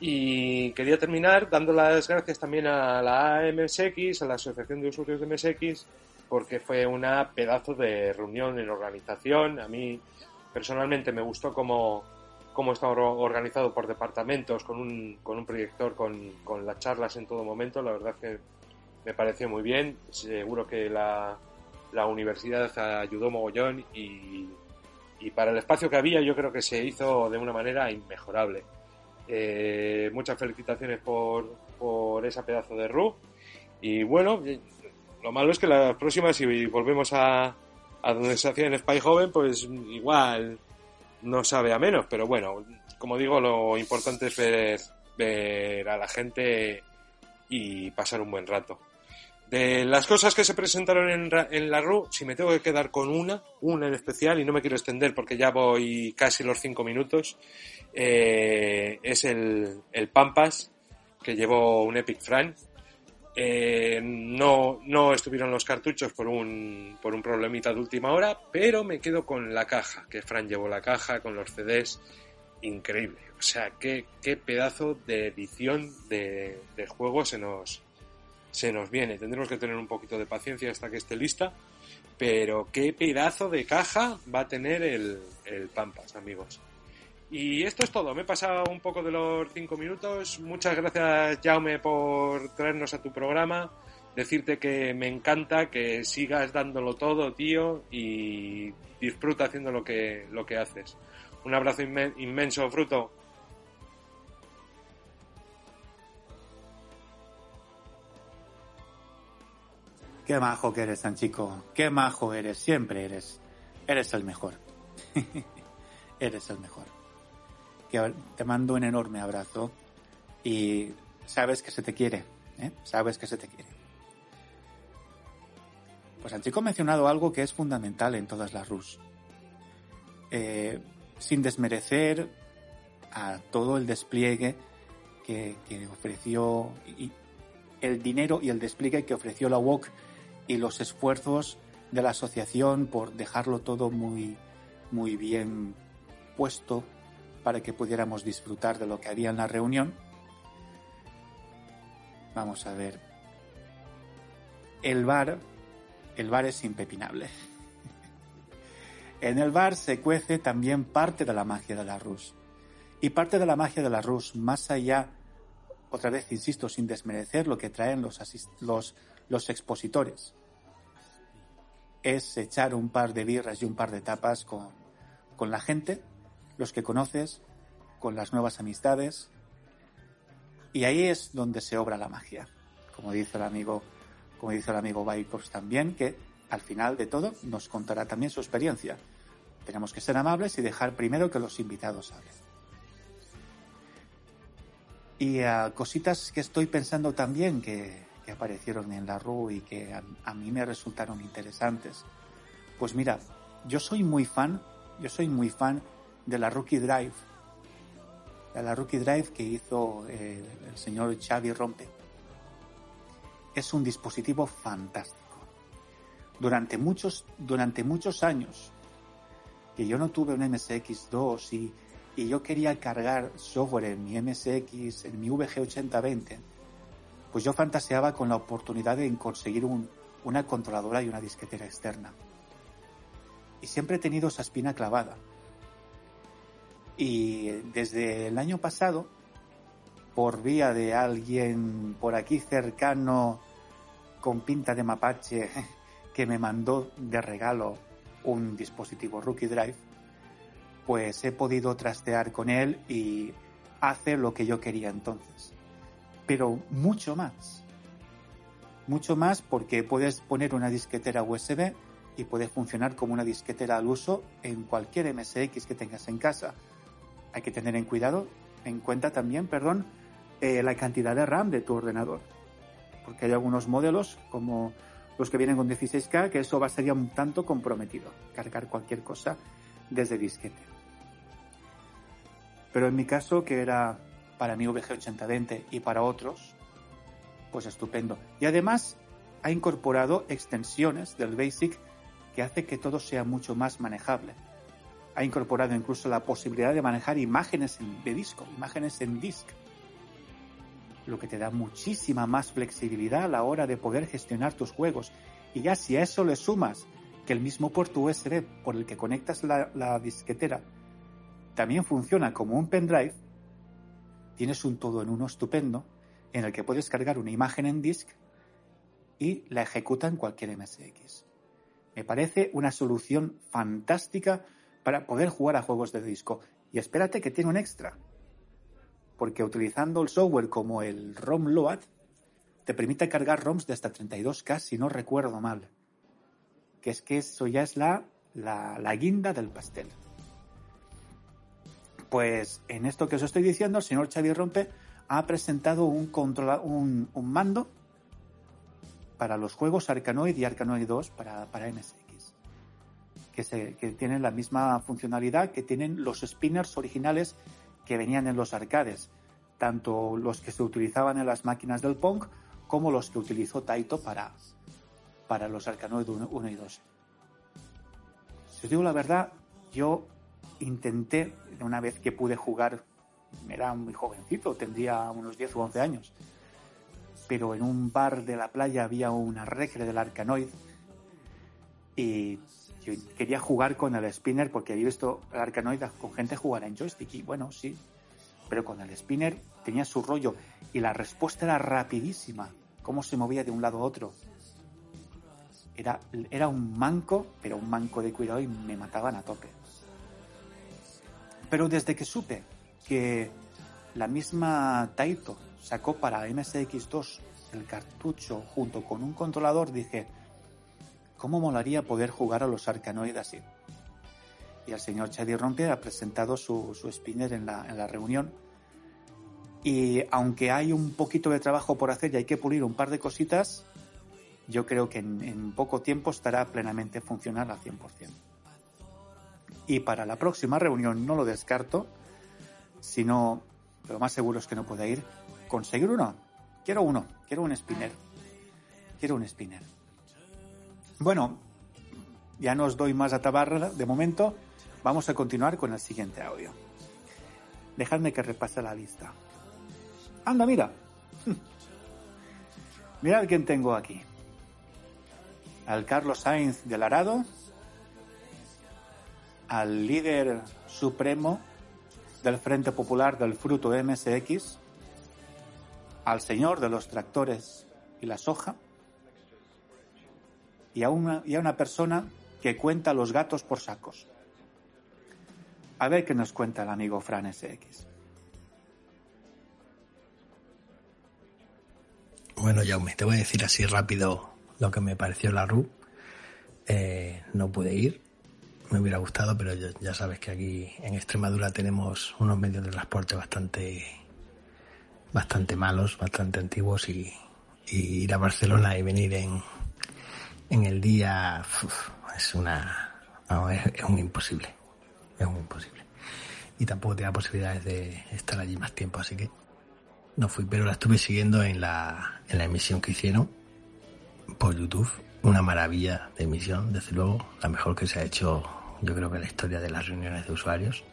Y quería terminar dando las gracias también a la AMSX, a la Asociación de Usuarios de MSX, porque fue una pedazo de reunión en organización. A mí personalmente me gustó cómo, cómo está organizado por departamentos, con un, con un proyector, con, con las charlas en todo momento. La verdad que me pareció muy bien. Seguro que la, la universidad ayudó mogollón y, y para el espacio que había yo creo que se hizo de una manera inmejorable. Eh, muchas felicitaciones por, por esa pedazo de RU. Y bueno, lo malo es que las próximas, si volvemos a, a donde se hacía en Spy Joven, pues igual no sabe a menos. Pero bueno, como digo, lo importante es ver, ver a la gente y pasar un buen rato. De las cosas que se presentaron en, en, la RU, si me tengo que quedar con una, una en especial, y no me quiero extender porque ya voy casi los cinco minutos, eh, es el, el, Pampas, que llevó un Epic Fran. Eh, no, no estuvieron los cartuchos por un, por un problemita de última hora, pero me quedo con la caja, que Fran llevó la caja con los CDs, increíble. O sea, qué, qué pedazo de edición de, de juego se nos, se nos viene. Tendremos que tener un poquito de paciencia hasta que esté lista. Pero qué pedazo de caja va a tener el, el Pampas, amigos. Y esto es todo. Me he pasado un poco de los cinco minutos. Muchas gracias, Jaume, por traernos a tu programa. Decirte que me encanta que sigas dándolo todo, tío, y disfruta haciendo lo que, lo que haces. Un abrazo inmenso, Fruto. Qué majo que eres, tan chico. Qué majo eres. Siempre eres. Eres el mejor. eres el mejor. Que te mando un enorme abrazo y sabes que se te quiere. ¿eh? Sabes que se te quiere. Pues Sanchico ha mencionado algo que es fundamental en todas las RUS. Eh, sin desmerecer a todo el despliegue que, que ofreció el dinero y el despliegue que ofreció la WOC y los esfuerzos de la asociación por dejarlo todo muy, muy bien puesto para que pudiéramos disfrutar de lo que había en la reunión. Vamos a ver. El bar, el bar es impepinable. En el bar se cuece también parte de la magia de la Rus. Y parte de la magia de la Rus, más allá, otra vez insisto, sin desmerecer lo que traen los, los, los expositores, es echar un par de birras y un par de tapas con, con la gente, los que conoces, con las nuevas amistades. Y ahí es donde se obra la magia. Como dice el amigo, como dice el amigo Baikos también, que al final de todo nos contará también su experiencia. Tenemos que ser amables y dejar primero que los invitados hablen. Y uh, cositas que estoy pensando también que, que aparecieron en la RU y que a, a, mí me resultaron interesantes. Pues mira, yo soy muy fan, yo soy muy fan de la Rookie Drive, de la Rookie Drive que hizo eh, el señor Xavi Rompe. Es un dispositivo fantástico. Durante muchos, durante muchos años que yo no tuve un MSX2 y, yo quería cargar software en mi MSX, en mi VG8020, pues yo fantaseaba con la oportunidad de conseguir un, una controladora y una disquetera externa. Y siempre he tenido esa espina clavada. Y desde el año pasado, por vía de alguien por aquí cercano con pinta de mapache que me mandó de regalo un dispositivo Rookie Drive, pues he podido trastear con él y hace lo que yo quería entonces pero mucho más. Mucho más porque puedes poner una disquetera USB y puede funcionar como una disquetera al uso en cualquier MSX que tengas en casa. Hay que tener en cuidado, en cuenta también, perdón, eh, la cantidad de RAM de tu ordenador. Porque hay algunos modelos, como los que vienen con 16K, que eso va a ser ya un tanto comprometido, cargar cualquier cosa desde disquete. Pero en mi caso, que era para mi VG8020 y para otros, pues estupendo. Y además ha incorporado extensiones del BASIC que hace que todo sea mucho más manejable. Ha incorporado incluso la posibilidad de manejar imágenes de disco, imágenes en disc. lo que te da muchísima más flexibilidad a la hora de poder gestionar tus juegos. Y ya si a eso le sumas que el mismo puerto USB por el que conectas la, la disquetera también funciona como un pendrive, tienes un todo en uno estupendo en el que puedes cargar una imagen en disk y la ejecuta en cualquier MSX. Me parece una solución fantástica para poder jugar a juegos de disco. Y espérate que tiene un extra. Porque utilizando el software como el ROM Load, te permite cargar ROMs de hasta 32K si no recuerdo mal. Que es que eso ya es la, la, la guinda del pastel. Pues en esto que os estoy diciendo, el señor Xavier Rompe ha presentado un, controla, un, un mando para los juegos Arkanoid y Arkanoid 2 para, para MSX. Que, se, que tienen la misma funcionalidad que tienen los spinners originales que venían en los arcades, tanto los que se utilizaban en las máquinas del Pong como los que utilizó Taito para, para los Arkanoid 1, 1 y 2. Si os digo la verdad, yo intenté, una vez que pude jugar, era muy jovencito, tendría unos 10 u 11 años, pero en un bar de la playa había una regre del Arkanoid y quería jugar con el spinner porque había visto el Arkanoid con gente jugar en joystick y bueno, sí, pero con el spinner tenía su rollo y la respuesta era rapidísima, cómo se movía de un lado a otro. Era, era un manco, pero un manco de cuidado y me mataban a tope. Pero desde que supe que la misma Taito sacó para MSX2 el cartucho junto con un controlador, dije, ¿cómo molaría poder jugar a los Arkanoid así? Y el señor Chadi Romper ha presentado su, spinner en la, en la reunión. Y aunque hay un poquito de trabajo por hacer y hay que pulir un par de cositas, yo creo que en, en poco tiempo estará plenamente funcional al 100%. Y para la próxima reunión no lo descarto, sino lo más seguro es que no pueda ir, conseguir uno. Quiero uno, quiero un spinner. Quiero un spinner. Bueno, ya no os doy más atabarra de momento. Vamos a continuar con el siguiente audio. Dejadme que repase la lista. Anda, mira. Mirad quién tengo aquí. Al Carlos Sainz del Arado, al líder supremo del Frente Popular del Fruto MSX, al señor de los tractores y la soja, y a una, y a una persona que cuenta los gatos por sacos. A ver qué nos cuenta el amigo Fran SX. Bueno, Jaume, te voy a decir así rápido lo que me pareció la RU. Eh, no pude ir, me hubiera gustado, pero ya, ya, sabes que aquí en Extremadura tenemos unos medios de transporte bastante, bastante malos, bastante antiguos y, y ir a Barcelona y venir en, en el día es una, es, un imposible, es un imposible. Y tampoco tenía posibilidades de estar allí más tiempo, así que no fui, pero la estuve siguiendo en la, en la emisión que hicieron por YouTube. Una maravilla de emisión, desde luego, la mejor que se ha hecho, yo creo que la historia de las reuniones de usuarios,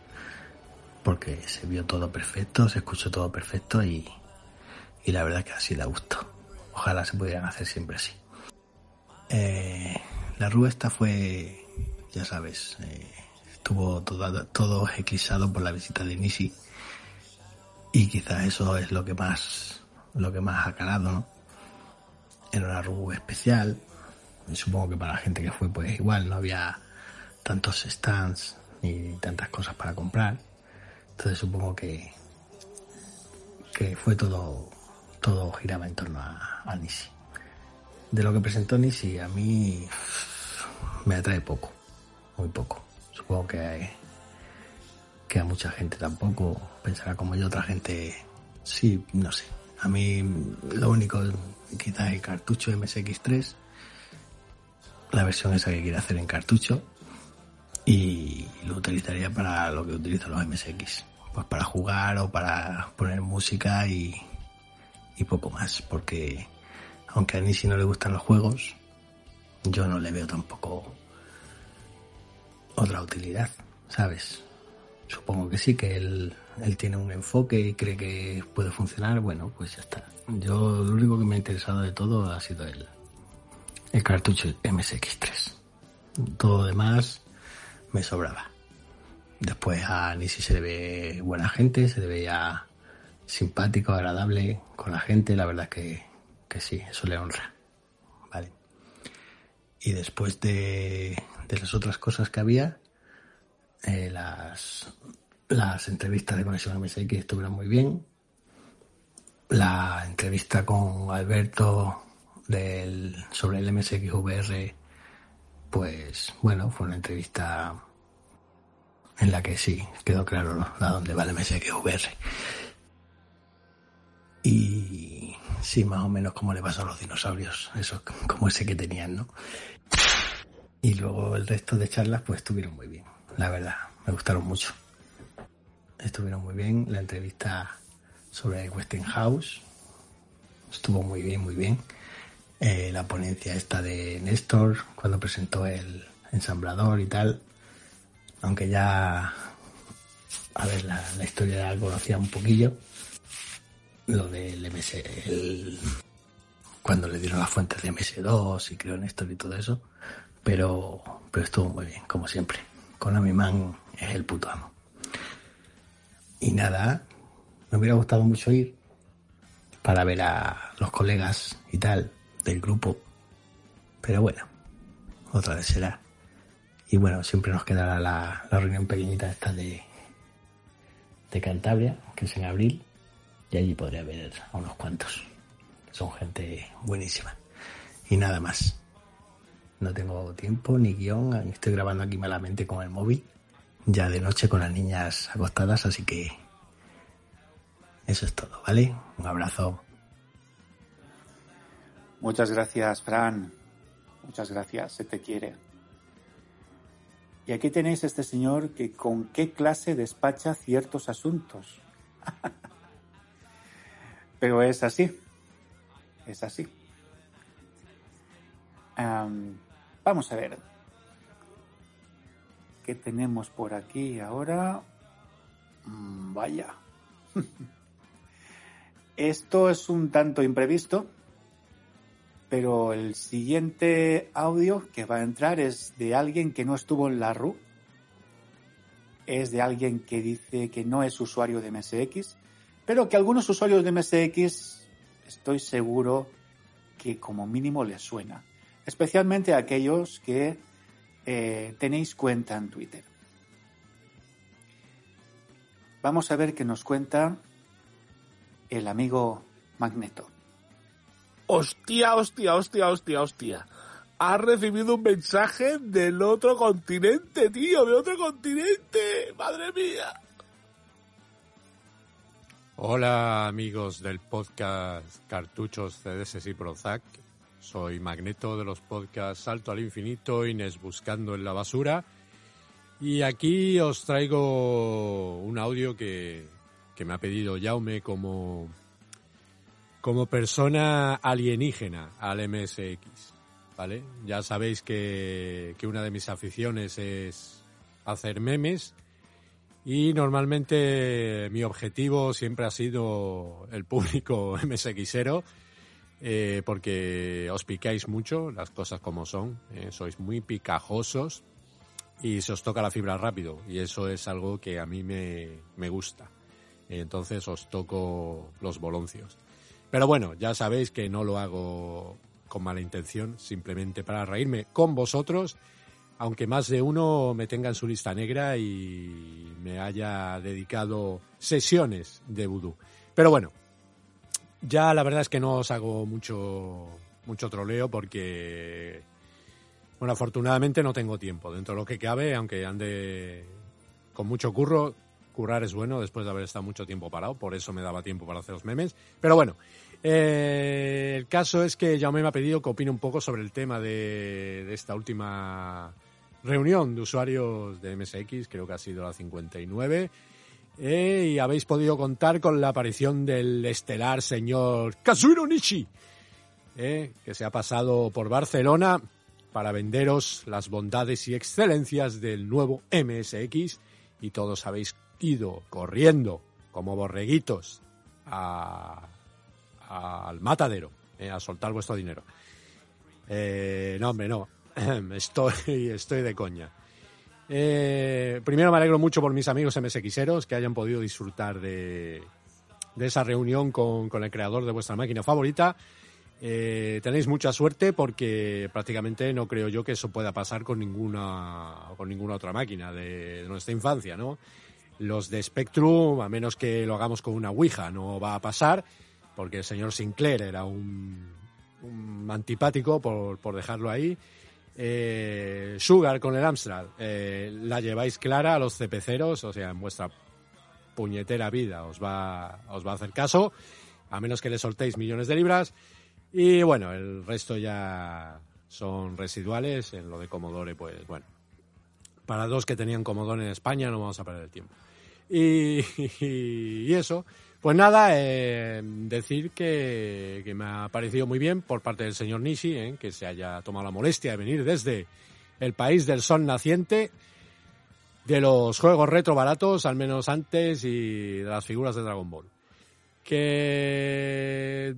porque se vio todo perfecto, se escuchó todo perfecto y, y la verdad que así da gusto. Ojalá se pudieran hacer siempre así. Eh, la rúa esta fue, ya sabes, eh, estuvo todo, todo eclipsado por la visita de Nisi y quizás eso es lo que más lo que más ha calado ¿no? era una RU especial. Supongo que para la gente que fue pues igual no había tantos stands ni tantas cosas para comprar. Entonces supongo que que fue todo todo giraba en torno a, a Nisi de lo que presentó Nisi a mí me atrae poco muy poco supongo que hay, que a mucha gente tampoco pensará como yo, otra gente sí, no sé. A mí lo único, quizás el cartucho MSX3, la versión esa que quiere hacer en cartucho, y lo utilizaría para lo que utilizan los MSX, pues para jugar o para poner música y, y poco más, porque aunque a Nisi no le gustan los juegos, yo no le veo tampoco otra utilidad, ¿sabes? supongo que sí, que él, él tiene un enfoque y cree que puede funcionar, bueno, pues ya está. Yo lo único que me ha interesado de todo ha sido el, el cartucho MSX3. Todo lo demás me sobraba. Después a Nisi se le ve buena gente, se le veía simpático, agradable con la gente, la verdad que, que sí, eso le honra. Vale. Y después de, de las otras cosas que había, eh, las, las entrevistas de Conexión MSX estuvieron muy bien. La entrevista con Alberto del, sobre el MSX VR, pues bueno, fue una entrevista en la que sí, quedó claro a dónde va el MSX VR. Y sí, más o menos como le pasó a los dinosaurios, eso como ese que tenían, ¿no? Y luego el resto de charlas pues estuvieron muy bien, la verdad, me gustaron mucho. Estuvieron muy bien, la entrevista sobre Westinghouse estuvo muy bien, muy bien. Eh, la ponencia esta de Néstor cuando presentó el ensamblador y tal, aunque ya, a ver, la, la historia la conocía un poquillo, lo del MS, el, cuando le dieron las fuentes de MS2 y creó Néstor y todo eso, pero, pero estuvo muy bien, como siempre. Konami Man es el puto amo. Y nada, me hubiera gustado mucho ir para ver a los colegas y tal del grupo, pero bueno, otra vez será. Y bueno, siempre nos quedará la, la reunión pequeñita esta de, de Cantabria, que es en abril, y allí podría ver a unos cuantos. Son gente buenísima. Y nada más. No tengo tiempo ni guion, estoy grabando aquí malamente con el móvil, ya de noche con las niñas acostadas, así que eso es todo, ¿vale? Un abrazo. Muchas gracias, Fran. Muchas gracias, se te quiere. Y aquí tenéis este señor que con qué clase despacha ciertos asuntos. Pero es así. Es así. Vamos a ver. ¿Qué tenemos por aquí ahora? Mm, vaya. Esto es un tanto imprevisto, pero el siguiente audio que va a entrar es de alguien que no estuvo en la RU. Es de alguien que dice que no es usuario de MSX, pero que algunos usuarios de MSX estoy seguro que como mínimo les suena. Especialmente a aquellos que eh, tenéis cuenta en Twitter. Vamos a ver qué nos cuenta el amigo Magneto. Hostia, hostia, hostia, hostia, hostia. Has recibido un mensaje del otro continente, tío, de otro continente. Madre mía. Hola amigos del podcast Cartuchos CDS y Prozac. Soy Magneto de los podcasts Salto al Infinito, Inés Buscando en la Basura. Y aquí os traigo un audio que, que me ha pedido Jaume como, como persona alienígena al MSX. ¿Vale? Ya sabéis que, que una de mis aficiones es hacer memes y normalmente mi objetivo siempre ha sido el público MSXero, eh, porque os picáis mucho, las cosas como son, eh, sois muy picajosos y se os toca la fibra rápido, y eso es algo que a mí me, me gusta. Entonces os toco los boloncios. Pero bueno, ya sabéis que no lo hago con mala intención, simplemente para reírme con vosotros aunque más de uno me tenga en su lista negra y me haya dedicado sesiones de vudú. Pero bueno, ya la verdad es que no os hago mucho, mucho troleo porque, bueno, afortunadamente no tengo tiempo. Dentro de lo que cabe, aunque ande con mucho curro, currar es bueno después de haber estado mucho tiempo parado, por eso me daba tiempo para hacer los memes. Pero bueno, eh, el caso es que Jaume me ha pedido que opine un poco sobre el tema de, de esta última reunión de usuarios de MSX, creo que ha sido la 59. Eh, y habéis podido contar con la aparición del estelar señor Kazuhiro Nishi, eh, que se ha pasado por Barcelona para venderos las bondades y excelencias del nuevo MSX y todos habéis ido corriendo como borreguitos a- al matadero eh, a soltar vuestro dinero. Eh, no, hombre, no. Estoy, estoy de coña. Eh, primero me alegro mucho por mis amigos MSXeros que hayan podido disfrutar de, esa reunión con, el creador de vuestra máquina favorita. Eh, tenéis mucha suerte porque prácticamente no creo yo que eso pueda pasar con ninguna, con ninguna otra máquina de, nuestra infancia, ¿no? Los de Spectrum, a menos que lo hagamos con una Ouija, no va a pasar porque el señor Sinclair era un, antipático por dejarlo ahí. Eh, Sugar con el Amstrad, eh, la lleváis clara a los cepeceros, o sea, en vuestra puñetera vida os va, os va a hacer caso, a menos que le soltéis millones de libras. Y bueno, el resto ya son residuales. En lo de Commodore, pues bueno, para dos que tenían Commodore en España no vamos a perder el tiempo. Y, y eso, pues nada, eh, decir que, me ha parecido muy bien por parte del señor Nishi, eh, que se haya tomado la molestia de venir desde el país del sol naciente, de los juegos retro baratos, al menos antes, y de las figuras de Dragon Ball. Que,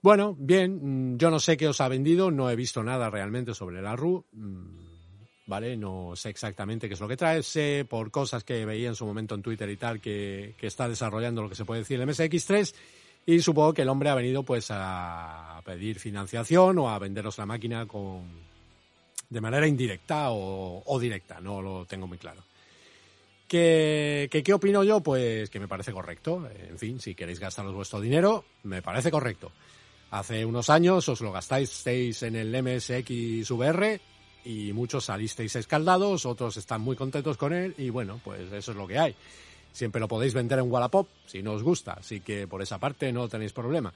bueno, bien, mm, yo no sé qué os ha vendido, no he visto nada realmente sobre la RU. ¿Vale? No sé exactamente qué es lo que trae, sé por cosas que veía en su momento en Twitter y tal que, que está desarrollando lo que se puede decir el MSX3 y supongo que el hombre ha venido pues a pedir financiación o a venderos la máquina con de manera indirecta o, directa, no lo tengo muy claro. ¿Qué, que, ¿Qué opino yo? Pues que me parece correcto. En fin, si queréis gastaros vuestro dinero, me parece correcto. Hace unos años os lo gastáis en el MSX VR y muchos salisteis escaldados, otros están muy contentos con él y bueno, pues eso es lo que hay. Siempre lo podéis vender en Wallapop si no os gusta, así que por esa parte no tenéis problema.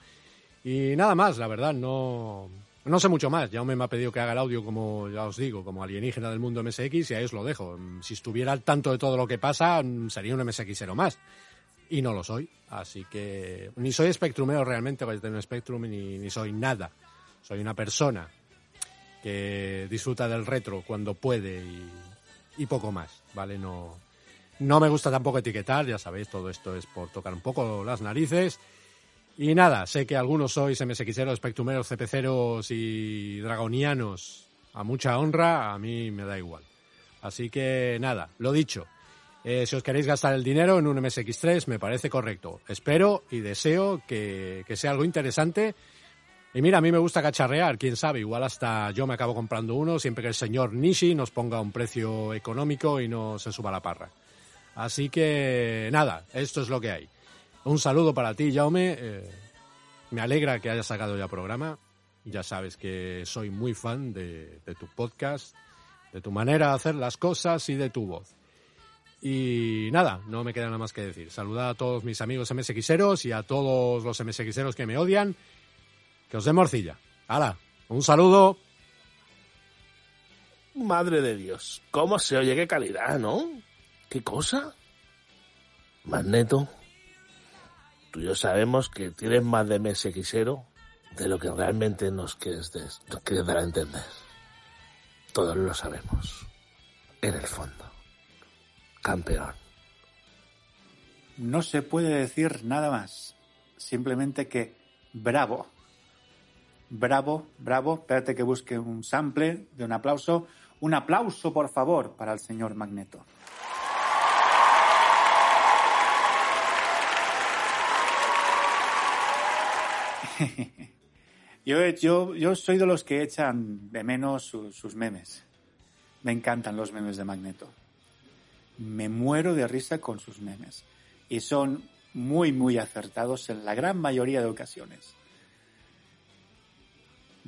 Y nada más, la verdad, no, no sé mucho más. Ya me ha pedido que haga el audio, como ya os digo, como alienígena del mundo MSX y ahí os lo dejo. Si estuviera al tanto de todo lo que pasa, sería un MSXero más. Y no lo soy, así que ni soy Spectrumero realmente, a tener un Spectrum, ni, ni soy nada. Soy una persona que disfruta del retro cuando puede y, y poco más, ¿vale? No, no me gusta tampoco etiquetar, ya sabéis, todo esto es por tocar un poco las narices. Y nada, sé que algunos sois MSXeros, Spectrumeros, CPceros y Dragonianos a mucha honra, a mí me da igual. Así que nada, lo dicho. Eh, si os queréis gastar el dinero en un MSX3, me parece correcto. Espero y deseo que, que sea algo interesante. Y mira, a mí me gusta cacharrear, quién sabe, igual hasta yo me acabo comprando uno siempre que el señor Nishi nos ponga un precio económico y no se suba la parra. Así que nada, esto es lo que hay. Un saludo para ti, Jaume. Eh, me alegra que hayas sacado ya programa. Ya sabes que soy muy fan de, de, tu podcast, de tu manera de hacer las cosas y de tu voz. Y nada, no me queda nada más que decir. Saludad a todos mis amigos MSXeros y a todos los MSXeros que me odian. Que os dé morcilla. ¡Hala! Un saludo. Madre de Dios, ¿cómo se oye? Qué calidad, ¿no? ¿Qué cosa? Magneto, tú y yo sabemos que tienes más de MSXero de lo que realmente nos quieres, de, nos quieres dar a entender. Todos lo sabemos. En el fondo. Campeón. No se puede decir nada más. Simplemente que bravo. Bravo, bravo. Espérate que busque un sample de un aplauso. Un aplauso, por favor, para el señor Magneto. yo, yo, yo soy de los que echan de menos sus, sus memes. Me encantan los memes de Magneto. Me muero de risa con sus memes. Y son muy, muy acertados en la gran mayoría de ocasiones.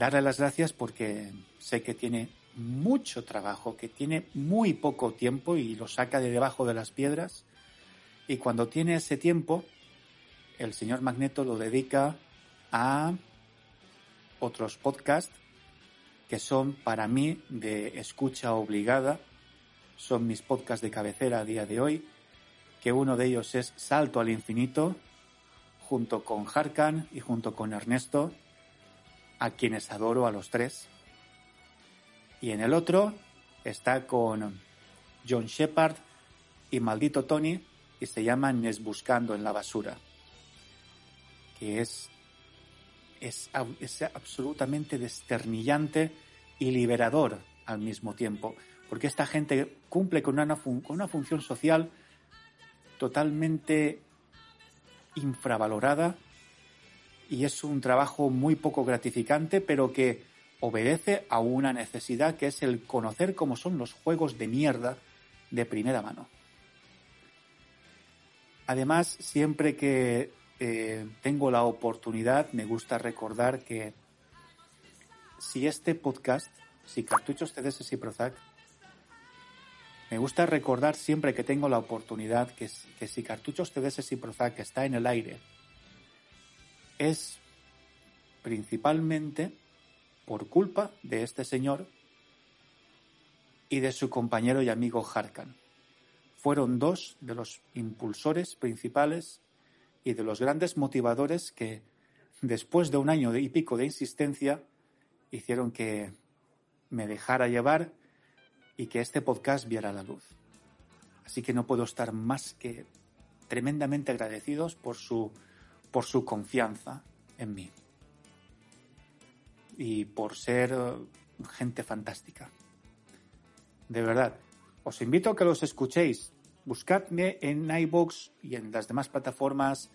Darle las gracias porque sé que tiene mucho trabajo, que tiene muy poco tiempo y lo saca de debajo de las piedras. Y cuando tiene ese tiempo, el señor Magneto lo dedica a otros podcasts que son para mí de escucha obligada. Son mis podcasts de cabecera a día de hoy, que uno de ellos es Salto al Infinito, junto con Harkan y junto con Ernesto, a quienes adoro a los tres. Y en el otro está con John Shepard, y Maldito Tony y se llama Nes Buscando en la Basura, que es, es, es absolutamente desternillante y liberador al mismo tiempo, porque esta gente cumple con una, con una función social totalmente infravalorada y es un trabajo muy poco gratificante, pero que obedece a una necesidad que es el conocer cómo son los juegos de mierda de primera mano. Además, siempre que eh, tengo la oportunidad, me gusta recordar que si este podcast, si Cartuchos CDS y Prozac, me gusta recordar siempre que tengo la oportunidad que, que si Cartuchos CDS y Prozac está en el aire, es principalmente por culpa de este señor y de su compañero y amigo Harkan. Fueron dos de los impulsores principales y de los grandes motivadores que, después de un año y pico de insistencia, hicieron que me dejara llevar y que este podcast viera la luz. Así que no puedo estar más que tremendamente agradecidos por su, por su confianza en mí y por ser eh, gente fantástica. De verdad, os invito a que los escuchéis. Buscadme en iBox y en las demás plataformas,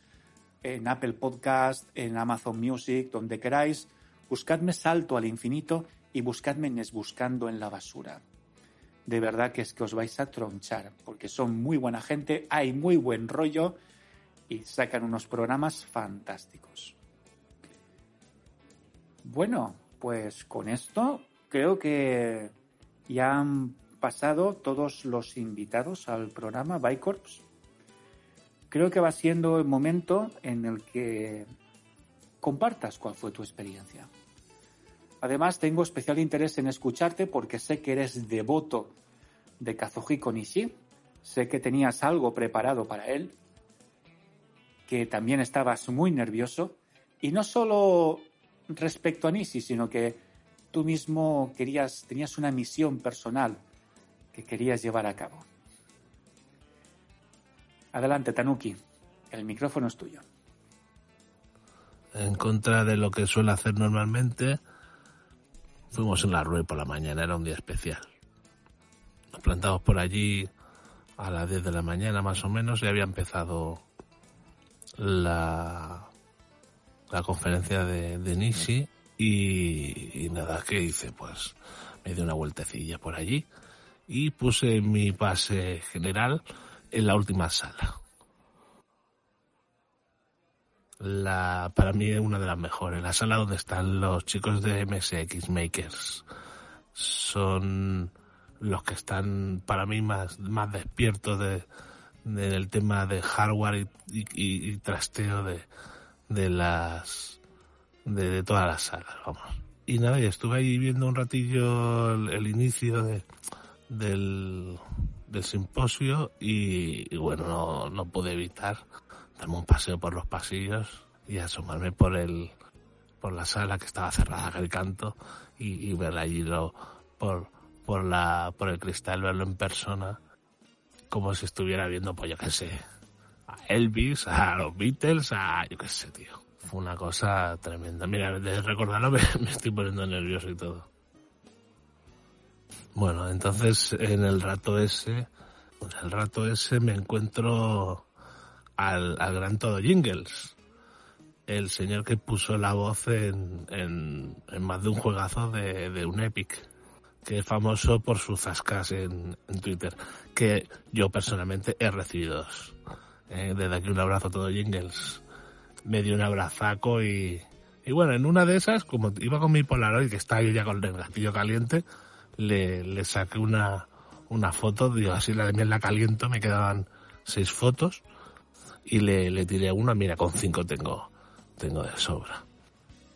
en Apple Podcast, en Amazon Music, donde queráis. Buscadme Salto al Infinito y buscadme en Buscando en la Basura. De verdad que es que os vais a tronchar, porque son muy buena gente, hay muy buen rollo y sacan unos programas fantásticos. Bueno, pues con esto creo que ya han pasado todos los invitados al programa Bicorps. Creo que va siendo el momento en el que compartas cuál fue tu experiencia. Además, tengo especial interés en escucharte porque sé que eres devoto de Kazuhiko Nishi. Sé que tenías algo preparado para él, que también estabas muy nervioso. Y no solo respecto a Nisi, sino que tú mismo querías, tenías una misión personal que querías llevar a cabo. Adelante, Tanuki. El micrófono es tuyo. En contra de lo que suele hacer normalmente, fuimos en la rueda por la mañana, era un día especial. Nos plantamos por allí a las 10 de la mañana más o menos y había empezado la la conferencia de, de Nishi y, nada, que hice? Pues me di una vueltecilla por allí y puse mi pase general en la última sala. La, para mí es una de las mejores, la sala donde están los chicos de MSX Makers. Son los que están para mí más, más despiertos de, del tema de hardware y trasteo de, de las de, todas las salas, vamos. Y nada, y estuve ahí viendo un ratillo el, inicio de, del, del simposio y, bueno, no, pude evitar darme un paseo por los pasillos y asomarme por el por la sala que estaba cerrada el canto y, y ver allí lo, por por la por el cristal verlo en persona como si estuviera viendo pues yo qué sé Elvis, a los Beatles, a yo qué sé, tío. Fue una cosa tremenda. Mira, de recordarlo me, estoy poniendo nervioso y todo. Bueno, entonces en el rato ese, en el rato ese me encuentro al, al gran Todo Jingles. El señor que puso la voz en, en, en más de un juegazo de, de un Epic que es famoso por sus zascas en, Twitter, que yo personalmente he recibido. Eh, desde aquí un abrazo a todo Jingles. Me dio un abrazaco y, y bueno, en una de esas, como iba con mi Polaroid, que está ahí ya con el gatillo caliente, le, saqué una, una foto, digo, así la de miel la caliento, me quedaban seis fotos y le, le tiré una, mira, con cinco tengo, tengo de sobra.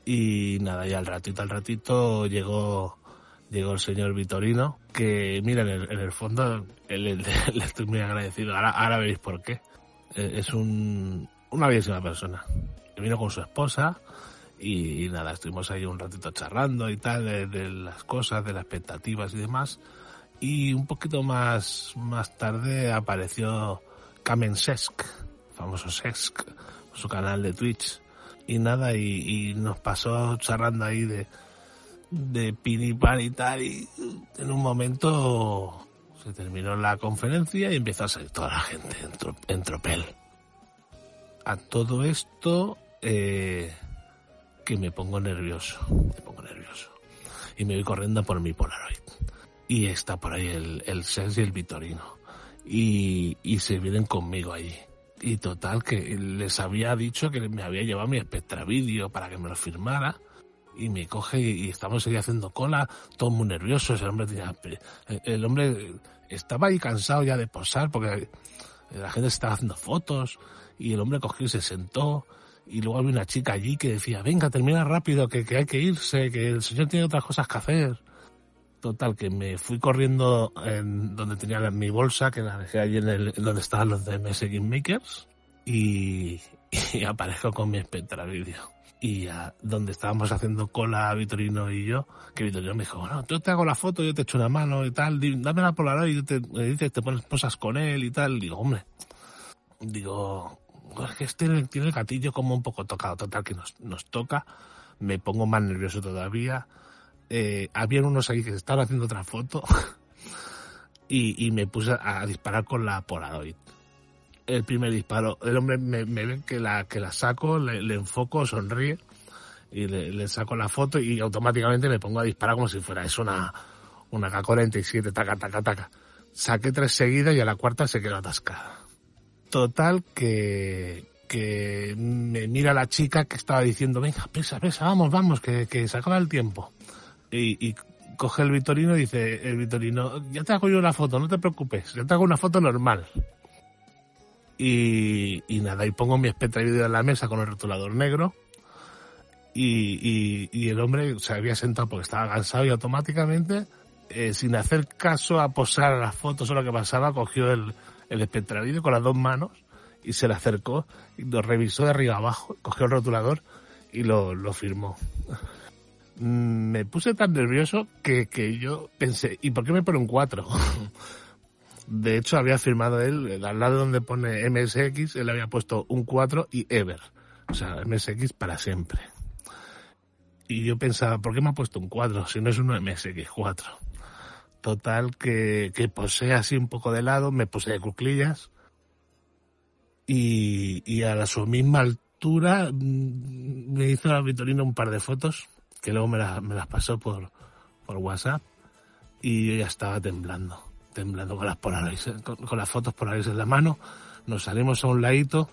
Y nada, ya al ratito, al ratito llegó, llegó el señor Vitorino, que mira, en el, en el fondo le, estoy muy agradecido. Ahora, ahora veréis por qué. Eh, es un, una bellísima persona. Vino con su esposa y, y, nada, estuvimos ahí un ratito charlando y tal de, de, las cosas, de las expectativas y demás. Y un poquito más, más tarde apareció Kamen Sesk, famoso Sesk, su canal de Twitch. Y nada, y, y nos pasó charlando ahí de, de pinipán y tal. Y en un momento se terminó la conferencia y empezó a salir toda la gente en, tro- en tropel. A todo esto, eh, que me pongo nervioso, me pongo nervioso. Y me voy corriendo por mi Polaroid. Y está por ahí el, el Sex y el Vitorino. Y, y se vienen conmigo allí. Y total, que les había dicho que me había llevado mi Spectra Video para que me lo firmara. Y me coge y, estamos ahí haciendo cola, todos muy nerviosos. El hombre, el hombre estaba ahí cansado ya de posar porque la gente estaba haciendo fotos. Y el hombre cogió y se sentó. Y luego había una chica allí que decía, venga, termina rápido, que, que hay que irse, que el señor tiene otras cosas que hacer. Total, que me fui corriendo en donde tenía mi bolsa, que la dejé allí en el, donde estaban los de MS Game Makers, y, y aparezco con mi Spectra Video. Y a donde estábamos haciendo cola Vitorino y yo, que Vitorino me dijo, bueno, yo te hago la foto, yo te echo una mano y tal, dame la Polaroid y te, dices, te pones posas con él y tal. Digo, hombre, digo, es que este tiene el gatillo como un poco tocado, total que nos, nos toca, me pongo más nervioso todavía. Eh, habían unos ahí que estaban haciendo otra foto y, y me puse a disparar con la Polaroid. El primer disparo, el hombre me, ve que la, que la saco, le, enfoco, sonríe y le, saco la foto y automáticamente me pongo a disparar como si fuera eso una, una K-47, taca, taca, taca. Saqué tres seguidas y a la cuarta se quedó atascada. Total que, que me mira la chica que estaba diciendo, venga, pesa, pesa, vamos, vamos, que, que se acaba el tiempo. Y, y coge el Vitorino y dice, el Vitorino, ya te hago yo una foto, no te preocupes, yo te hago una foto normal. Y, nada, y pongo mi Spectra Video en la mesa con el rotulador negro. Y, y, el hombre se había sentado porque estaba cansado y automáticamente, eh, sin hacer caso a posar las fotos o lo que pasaba, cogió el, el Spectra Video con las dos manos y se le acercó y lo revisó de arriba abajo, cogió el rotulador y lo, lo firmó. Mm, Me puse tan nervioso que, que yo pensé, ¿y por qué me pone un 4? De hecho, había firmado él, al lado donde pone MSX, él había puesto un 4 y Ever. O sea, MSX para siempre. Y yo pensaba, ¿por qué me ha puesto un 4 si no es un MSX4? Total, que, que posé así un poco de lado, me puse de cuclillas. Y, y a la su misma altura mm, me hizo la Vitorino un par de fotos, que luego me, las- me las pasó por, por WhatsApp. Y yo ya estaba temblando, temblando con las Polaroids, con, las fotos Polaroids en la mano. Nos salimos a un ladito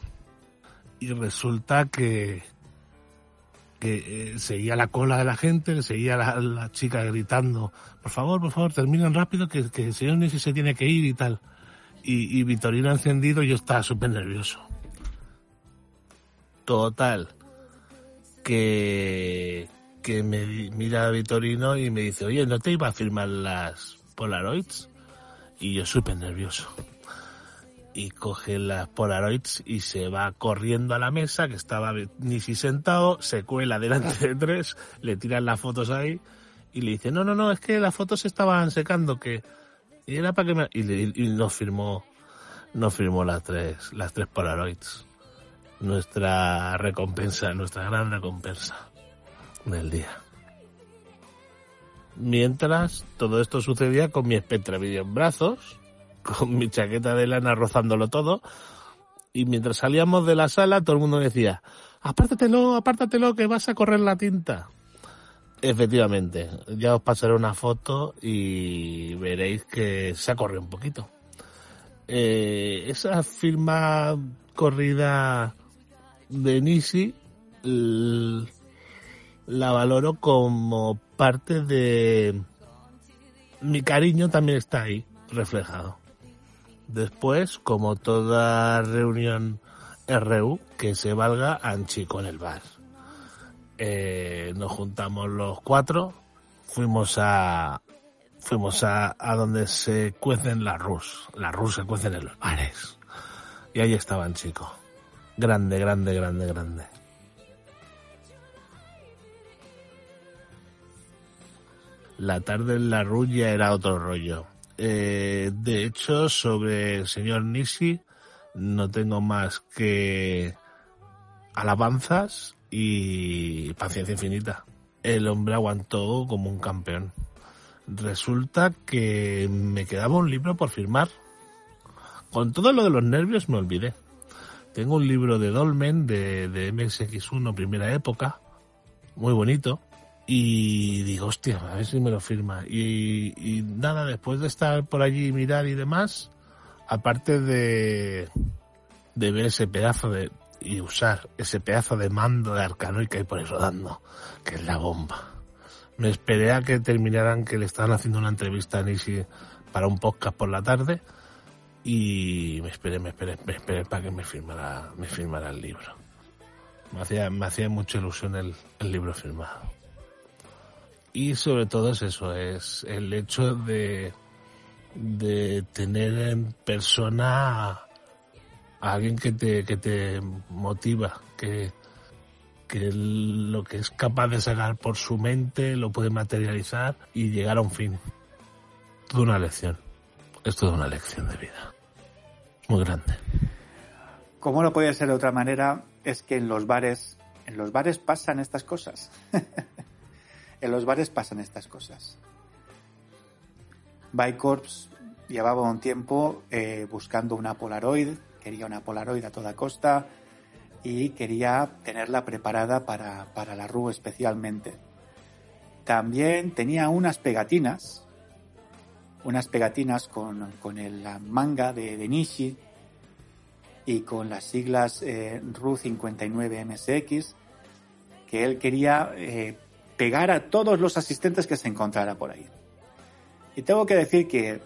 y resulta que, que eh, seguía la cola de la gente, seguía la, chica gritando, por favor, por favor, terminen rápido, que, que el señor Nisi se tiene que ir y tal. Y, y Vitorino encendido, yo estaba súper nervioso. Total, que, que me mira Vitorino y me dice, oye, ¿no te iba a firmar las Polaroids? Y yo súper nervioso. Y coge las Polaroids y se va corriendo a la mesa, que estaba Nisi sentado, se cuela delante de tres, le tiran las fotos ahí y le dice, no, no, no, es que las fotos se estaban secando, que y era para que me... Y, le- y nos firmó, nos firmó las tres, las tres Polaroids. Nuestra recompensa, nuestra gran recompensa del día. Mientras todo esto sucedía con mi Spectra Video en brazos, con mi chaqueta de lana rozándolo todo, y mientras salíamos de la sala todo el mundo decía, apártatelo, apártatelo, que vas a correr la tinta. Efectivamente, ya os pasaré una foto y veréis que se ha corrido un poquito. Eh, esa firma corrida de Nisi la valoro como parte de mi cariño también está ahí reflejado. Después, como toda reunión RU, que se valga Anchi con el bar. Eh, nos juntamos los cuatro, fuimos a fuimos a, a donde se cuecen las rus. Las rus se cuecen en los bares. Y ahí estaban chicos. Grande, grande, grande, grande. La tarde en la rulla era otro rollo. Eh, de hecho, sobre el señor Nishi no tengo más que alabanzas y paciencia infinita. El hombre aguantó como un campeón. Resulta que me quedaba un libro por firmar. Con todo lo de los nervios me olvidé. Tengo un libro de Dolmen de, de MSX1 primera época, muy bonito, y digo, hostia, a ver si me lo firma. Y, y nada, después de estar por allí, mirar y demás, aparte de, de ver ese pedazo de, y usar ese pedazo de mando de Arcanoid que hay por ahí rodando, que es la bomba. Me esperé a que terminaran, que le estaban haciendo una entrevista a Nishi para un podcast por la tarde, y me esperé, me esperé, me esperé para que me firmara, me firmara el libro. Me hacía, me hacía mucha ilusión el, el libro firmado. Y sobre todo es eso, es el hecho de, de tener en persona a alguien que te, que te motiva, que, que lo que es capaz de sacar por su mente lo puede materializar y llegar a un fin. Toda una lección. Es toda una lección de vida. Muy grande. Como no puede ser de otra manera, es que en los bares, en los bares pasan estas cosas. en los bares pasan estas cosas. Bicorps llevaba un tiempo eh, buscando una Polaroid, quería una Polaroid a toda costa y quería tenerla preparada para, para la RU especialmente. También tenía unas pegatinas, unas pegatinas con, con el manga de, de, Nishi y con las siglas eh, RU59MSX que él quería eh, pegar a todos los asistentes que se encontrara por ahí. Y tengo que decir que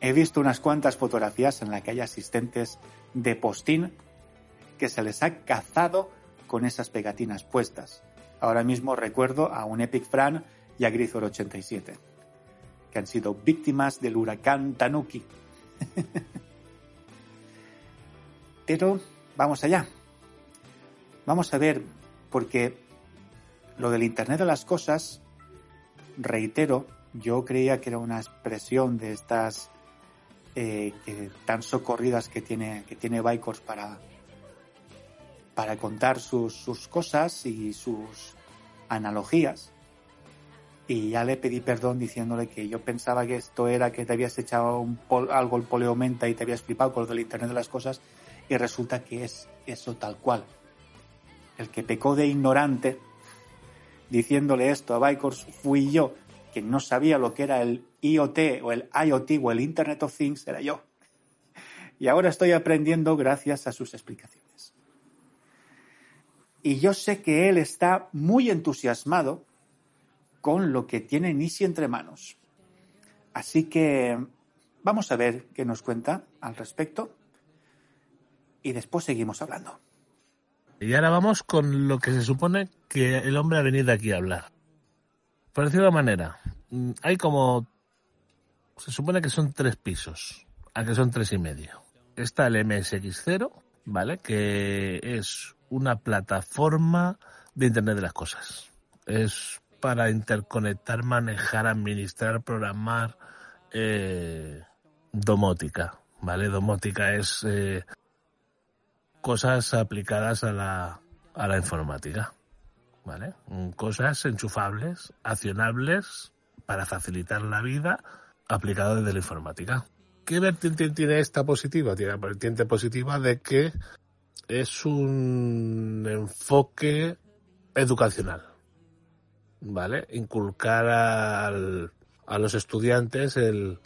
he visto unas cuantas fotografías en las que hay asistentes de postín que se les ha cazado con esas pegatinas puestas. Ahora mismo recuerdo a un Epic Fran y a Grisor 87, que han sido víctimas del huracán Tanuki. Pero vamos allá. Vamos a ver, porque lo del Internet de las Cosas, reitero, yo creía que era una expresión de estas eh, que, tan socorridas que tiene, que tiene Bikers para, para contar sus, sus cosas y sus analogías. Y ya le pedí perdón diciéndole que yo pensaba que esto era que te habías echado un pol, algo el poleomenta y te habías flipado con lo del Internet de las Cosas y resulta que es eso tal cual. El que pecó de ignorante diciéndole esto a Bikers fui yo, que no sabía lo que era el IoT o el IoT o el Internet of Things, era yo. Y ahora estoy aprendiendo gracias a sus explicaciones. Y yo sé que él está muy entusiasmado con lo que tiene Nisi entre manos. Así que vamos a ver qué nos cuenta al respecto y después seguimos hablando. Y ahora vamos con lo que se supone que el hombre ha venido aquí a hablar. Por decirlo de manera, hay como. Se supone que son tres pisos, a que son tres y medio. Está el MSX0, ¿vale? Que es una plataforma de Internet de las Cosas. Es para interconectar, manejar, administrar, programar eh, domótica, ¿vale? Domótica es eh, cosas aplicadas a la, a la informática, ¿vale? Cosas enchufables, accionables para facilitar la vida aplicado desde la informática. ¿Qué vertiente tiene esta positiva? Tiene la vertiente positiva de que es un enfoque educacional, ¿vale? Inculcar al, a los estudiantes el,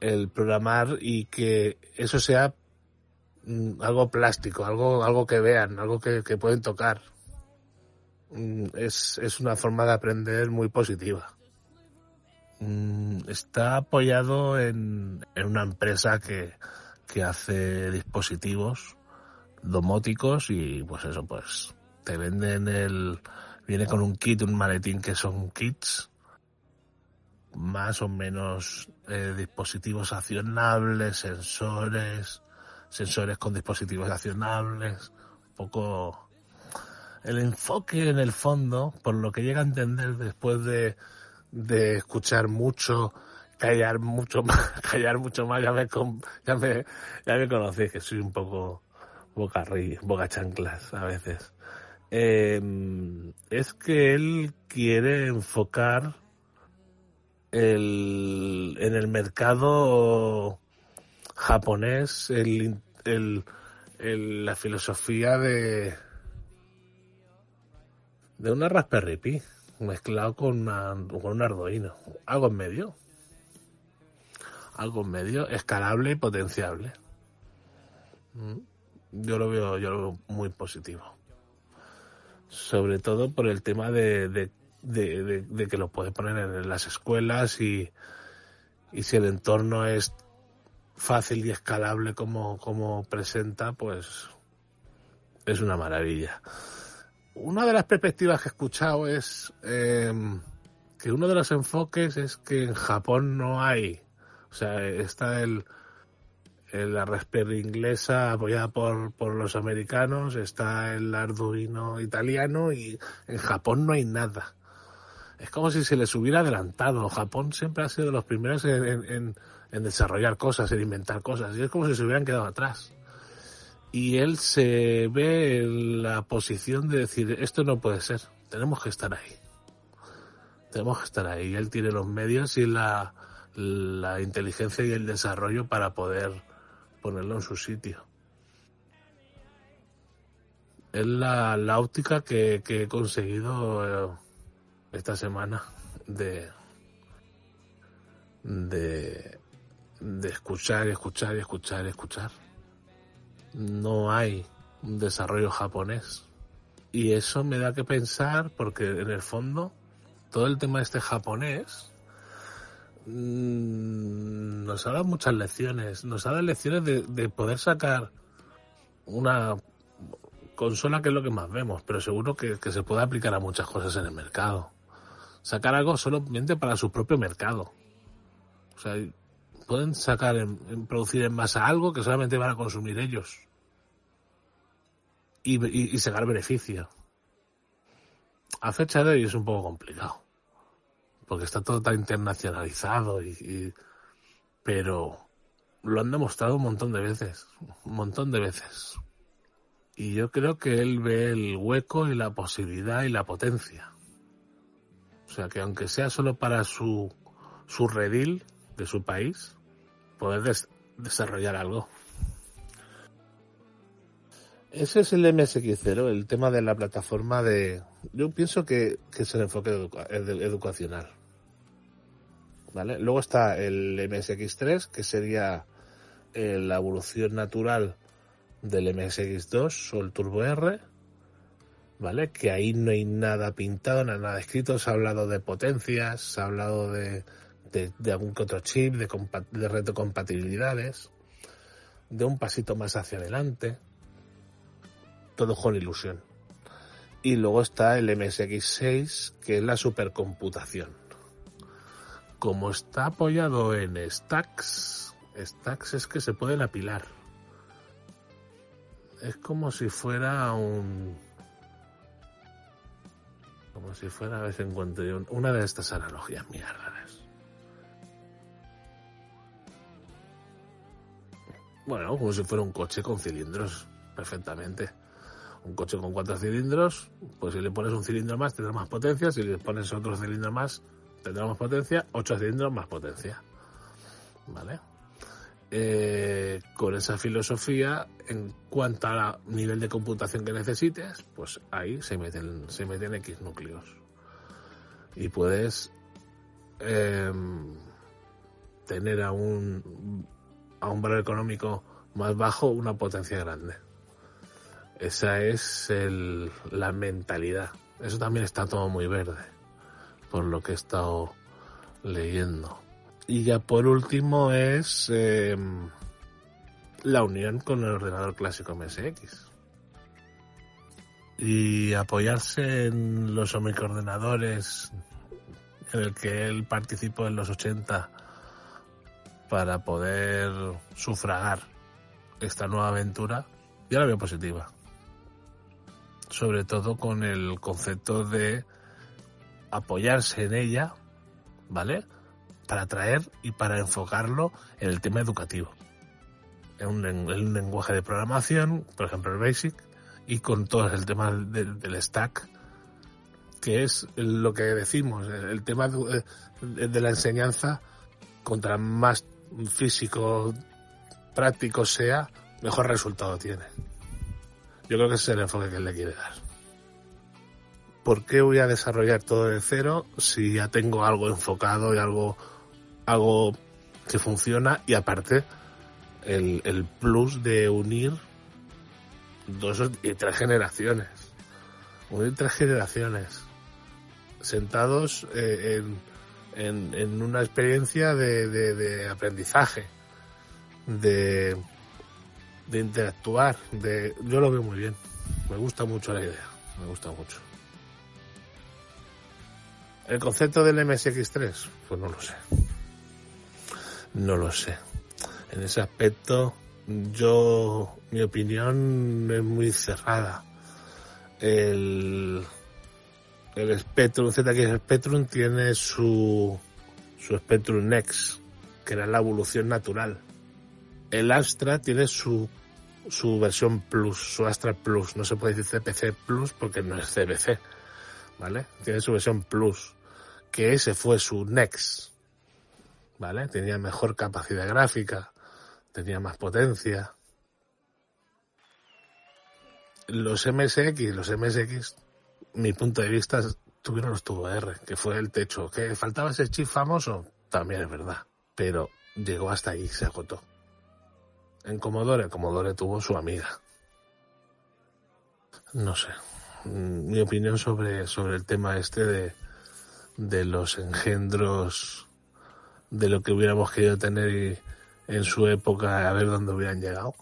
el programar y que eso sea algo plástico, algo, algo que vean, algo que, que pueden tocar. Mm, es, es una forma de aprender muy positiva. Mm, está apoyado en, en una empresa que, que hace dispositivos domóticos y pues eso pues te venden el viene con un kit un maletín que son kits más o menos eh, dispositivos accionables sensores sensores con dispositivos accionables un poco el enfoque en el fondo por lo que llega a entender después de de escuchar mucho callar mucho más, callar mucho más, ya me, ya me, ya me conocéis que soy un poco boca, ri- boca chanclas a veces. Eh, es que él quiere enfocar el, en el mercado japonés el, el, la filosofía de de una Raspberry Pi mezclado con, una, con un Arduino. Algo en medio. Algo en medio, escalable y potenciable. Mm. Yo lo veo, yo lo veo muy positivo. Sobre todo por el tema de, de- de- de que lo puedes poner en las escuelas y, y si el entorno es fácil y escalable como, como presenta, pues es una maravilla. Una de las perspectivas que he escuchado es eh, que uno de los enfoques es que en Japón no hay, o sea, está el, el- la Raspberry inglesa apoyada por, por los americanos, está el Arduino italiano y en Japón no hay nada. Es como si se les hubiera adelantado. Japón siempre ha sido de los primeros en- en desarrollar cosas, en inventar cosas, y es como si se hubieran quedado atrás y él se ve en la posición de decir esto no puede ser, tenemos que estar ahí. Tenemos que estar ahí. Y él tiene los medios y la, la inteligencia y el desarrollo para poder ponerlo en su sitio. Es la, la óptica que, que he conseguido eh, esta semana de, de, de escuchar escuchar escuchar escuchar no hay un desarrollo japonés. Y eso me da que pensar porque en el fondo todo el tema este japonés mm, nos ha dado muchas lecciones. Nos ha dado lecciones de, de poder sacar una consola que es lo que más vemos, pero seguro que, que se puede aplicar a muchas cosas en el mercado. Sacar algo solamente para su propio mercado. O sea, pueden sacar, en, producir en masa algo que solamente van a consumir ellos. Y sacar beneficio. A fecha de hoy es un poco complicado. Porque está todo tan internacionalizado y, y- pero lo han demostrado un montón de veces. Un montón de veces. Y yo creo que él ve el hueco y la posibilidad y la potencia. O sea que aunque sea solo para su, su redil de su país, poder des- desarrollar algo. Ese es el MSX0, el tema de la plataforma de... Yo pienso que, que es el enfoque educa- edu- educacional. ¿Vale? Luego está el MSX3, que sería eh, la evolución natural del MSX2 o el Turbo R. ¿Vale? Que ahí no hay nada pintado, hay nada escrito. Se ha hablado de potencias, se ha hablado de, de, algún que otro chip, de, de retrocompatibilidades, de un pasito más hacia adelante todo con ilusión. Y luego está el MSX6, que es la supercomputación. Como está apoyado en stacks, stacks es que se pueden apilar. Es como si fuera un... Como si fuera, a ver si encuentro una de estas analogías mierdas. Bueno, como si fuera un coche con cilindros, perfectamente un coche con cuatro cilindros, pues si le pones un cilindro más tendrá más potencia, si le pones otro cilindro más tendrá más potencia, ocho cilindros más potencia. ¿Vale? Eh, con esa filosofía, en cuanto al nivel de computación que necesites, pues ahí se meten, se meten X núcleos. Y puedes eh, tener a un, a un valor económico más bajo una potencia grande. Esa es el, la mentalidad. Eso también está todo muy verde, por lo que he estado leyendo. Y ya por último es eh, la unión con el ordenador clásico MSX. Y apoyarse en los microordenadores en el que él participó en los 80 para poder sufragar esta nueva aventura, yo la veo positiva sobre todo con el concepto de apoyarse en ella, ¿vale? para atraer y para enfocarlo en el tema educativo. En un, en un lenguaje de programación, por ejemplo el BASIC, y con todo el tema del, del stack, que es lo que decimos, el tema de la enseñanza, contra más físico, práctico sea, mejor resultado tiene. Yo creo que ese es el enfoque que él le quiere dar. ¿Por qué voy a desarrollar todo de cero si ya tengo algo enfocado y algo, algo que funciona y aparte el, el plus de unir dos y tres generaciones? Unir tres generaciones sentados eh, en, en, en, una experiencia de, de, aprendizaje, de, de interactuar, de yo lo veo muy bien. Me gusta mucho la idea, me gusta mucho. El concepto del MSX3, pues no lo sé. No lo sé. En ese aspecto, yo, mi opinión es muy cerrada. El, el Spectrum, ZX Spectrum tiene su, su Spectrum Next, que era la evolución natural. El Astra tiene su, su versión Plus, su Astra Plus. No se puede decir CPC Plus porque no es CPC, ¿vale? Tiene su versión Plus, que ese fue su Next, ¿vale? Tenía mejor capacidad gráfica, tenía más potencia. Los MSX, los MSX, mi punto de vista, tuvieron los tubo R, que fue el techo. ¿Que faltaba ese chip famoso? También es verdad. Pero llegó hasta ahí, se agotó. En Commodore, Commodore tuvo su amiga. No sé. Mi opinión sobre, sobre el tema este de, de los engendros, de lo que hubiéramos querido tener en su época, a ver dónde hubieran llegado.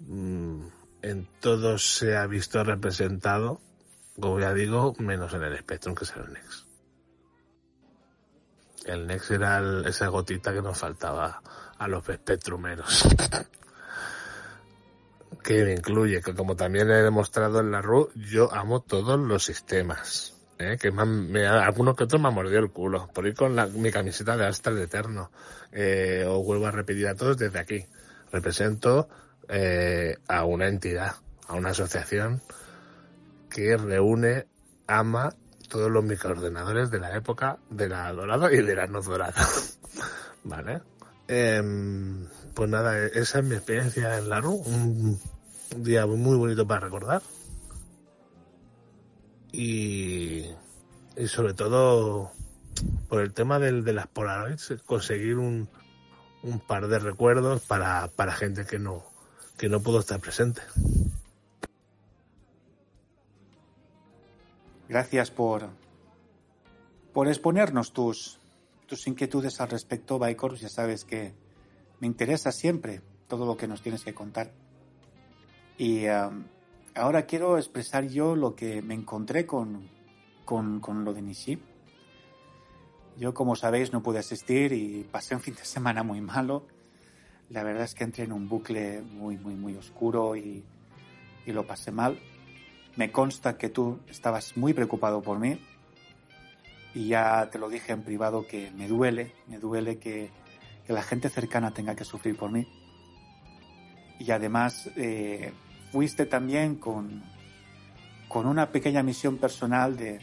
En todo se ha visto representado, como ya digo, menos en el Spectrum, que es el NEX. El NEX era esa gotita que nos faltaba a los Spectrumeros. que me incluye, que como también he demostrado en la RU, yo amo todos los sistemas. ¿eh? Que me, me, algunos que otros me ha mordido el culo. Por ir con la, mi camiseta de Astra de Eterno. Eh, os vuelvo a repetir a todos desde aquí. Represento eh, a una entidad, a una asociación que reúne, ama todos los microordenadores de la época de la dorada y de la no dorada. ¿Vale? Eh, pues nada, esa es mi experiencia en la RU. Un día muy bonito para recordar. Y, y sobre todo por el tema del, de las Polaroids, conseguir un, un par de recuerdos para, para gente que no, que no pudo estar presente. Gracias por, por exponernos tus, tus inquietudes al respecto, Baikor. Ya sabes que me interesa siempre todo lo que nos tienes que contar. Y um, ahora quiero expresar yo lo que me encontré con, con, con, lo de Nishi. Yo, como sabéis, no pude asistir y pasé un fin de semana muy malo. La verdad es que entré en un bucle muy, muy, muy oscuro y, y lo pasé mal. Me consta que tú estabas muy preocupado por mí y ya te lo dije en privado que me duele, me duele que, que la gente cercana tenga que sufrir por mí. Y además eh, fuiste también con, con una pequeña misión personal de,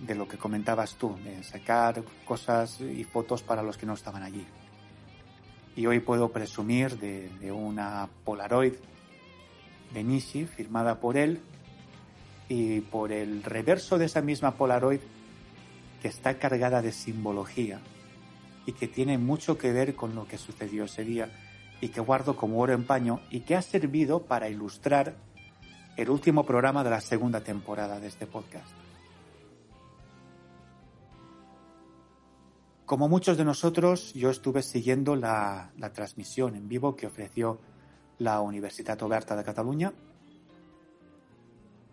de lo que comentabas tú, de sacar cosas y fotos para los que no estaban allí. Y hoy puedo presumir de, de una Polaroid de Nishi firmada por él y por el reverso de esa misma Polaroid que está cargada de simbología y que tiene mucho que ver con lo que sucedió ese día y que guardo como oro en paño y que ha servido para ilustrar el último programa de la segunda temporada de este podcast. Como muchos de nosotros, yo estuve siguiendo la, la transmisión en vivo que ofreció la Universitat Oberta de Cataluña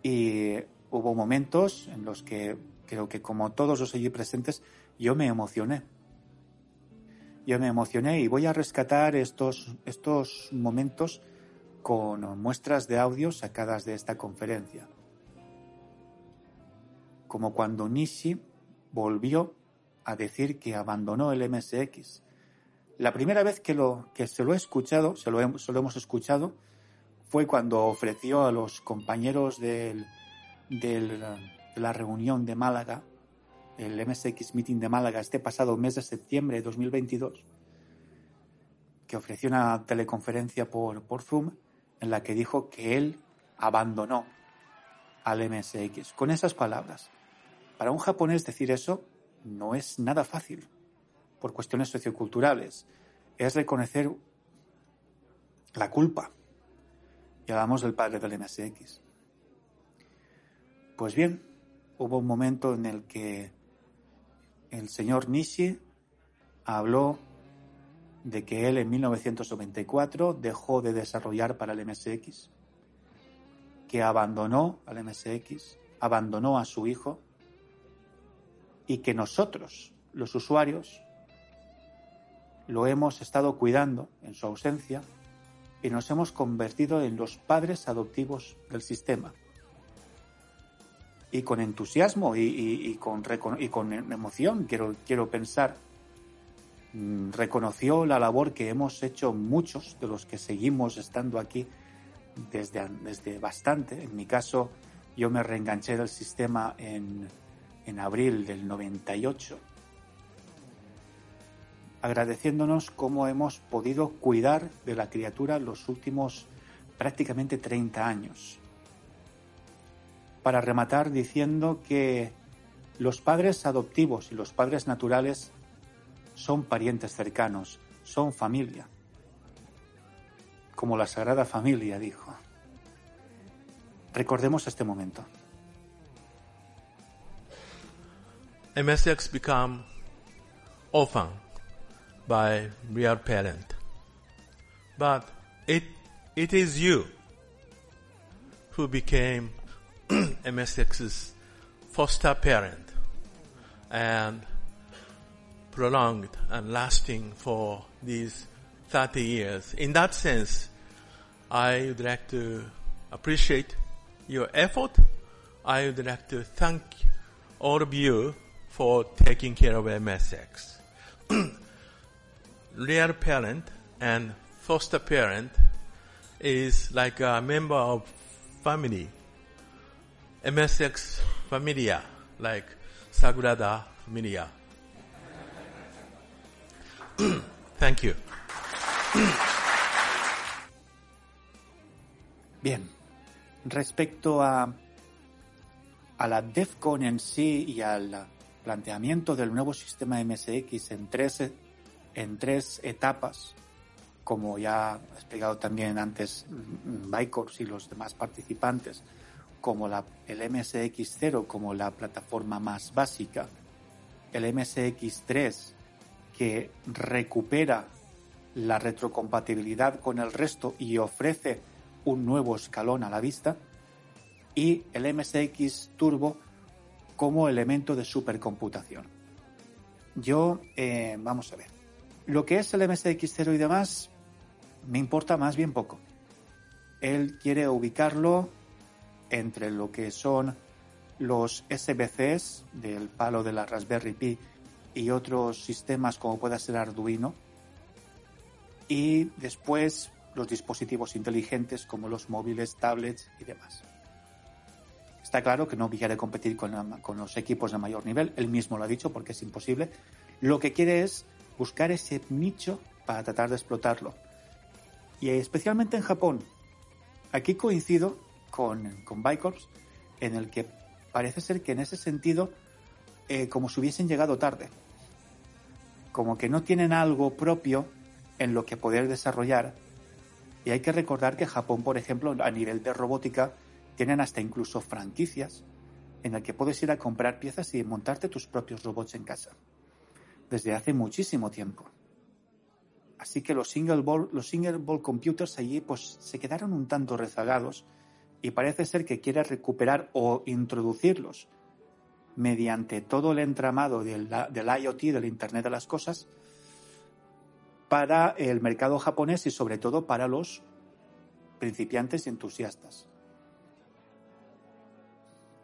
y hubo momentos en los que creo que como todos los allí presentes, yo me emocioné. Yo me emocioné y voy a rescatar estos, estos momentos con muestras de audio sacadas de esta conferencia. Como cuando Nishi volvió a decir que abandonó el MSX. La primera vez que, lo, que se lo he escuchado, se lo, hemos escuchado, fue cuando ofreció a los compañeros del, de la reunión de Málaga, el MSX Meeting de Málaga, este pasado mes de septiembre de 2022, que ofreció una teleconferencia por Zoom en la que dijo que él abandonó al MSX. Con esas palabras, para un japonés decir eso no es nada fácil, por cuestiones socioculturales. Es reconocer la culpa. Y hablamos del padre del MSX. Pues bien, hubo un momento en el que el señor Nishi habló de que él en 1994 dejó de desarrollar para el MSX, que abandonó al MSX, abandonó a su hijo y que nosotros, los usuarios, lo hemos estado cuidando en su ausencia y nos hemos convertido en los padres adoptivos del sistema. Y con entusiasmo y, con, y con, emoción, quiero, quiero pensar, mm, reconoció la labor que hemos hecho muchos de los que seguimos estando aquí desde, desde bastante. En mi caso, yo me reenganché del sistema en en abril del 98, agradeciéndonos cómo hemos podido cuidar de la criatura los últimos prácticamente 30 años. Para rematar diciendo que los padres adoptivos y los padres naturales son parientes cercanos, son familia, como la Sagrada Familia dijo. Recordemos este momento. MSX become orphan by real parent. But it, it is you who became MSX's foster parent and prolonged and lasting for these 30 years. In that sense, I would like to appreciate your effort. I would like to thank all of you for taking care of MSX. Real parent and foster parent is like a member of family. MSX Familia, like Sagrada Familia. Thank you. Bien, respecto a, a la DEFCON en sí y al planteamiento del nuevo sistema MSX en tres, en tres etapas, como ya ha explicado también antes Bicors y los demás participantes, como la, el MSX0 como la plataforma más básica, el MSX3 que recupera la retrocompatibilidad con el resto y ofrece un nuevo escalón a la vista, y el MSX Turbo como elemento de supercomputación. Yo, eh, vamos a ver, lo que es el MSX0 y demás, me importa más bien poco. Él quiere ubicarlo entre lo que son los SBCs del palo de la Raspberry Pi y otros sistemas como pueda ser Arduino y después los dispositivos inteligentes como los móviles, tablets y demás. Está claro que no quiere competir con, los equipos de mayor nivel, él mismo lo ha dicho porque es imposible. Lo que quiere es buscar ese nicho para tratar de explotarlo. Y especialmente en Japón. Aquí coincido con, con Bicorps, en el que parece ser que en ese sentido, eh, como si hubiesen llegado tarde. Como que no tienen algo propio en lo que poder desarrollar. Y hay que recordar que Japón, por ejemplo, a nivel de robótica, tienen hasta incluso franquicias en las que puedes ir a comprar piezas y montarte tus propios robots en casa. Desde hace muchísimo tiempo. Así que los single ball, los single ball computers allí pues se quedaron un tanto rezagados y parece ser que quiere recuperar o introducirlos mediante todo el entramado del, IoT, del Internet de las Cosas, para el mercado japonés y sobre todo para los principiantes y entusiastas.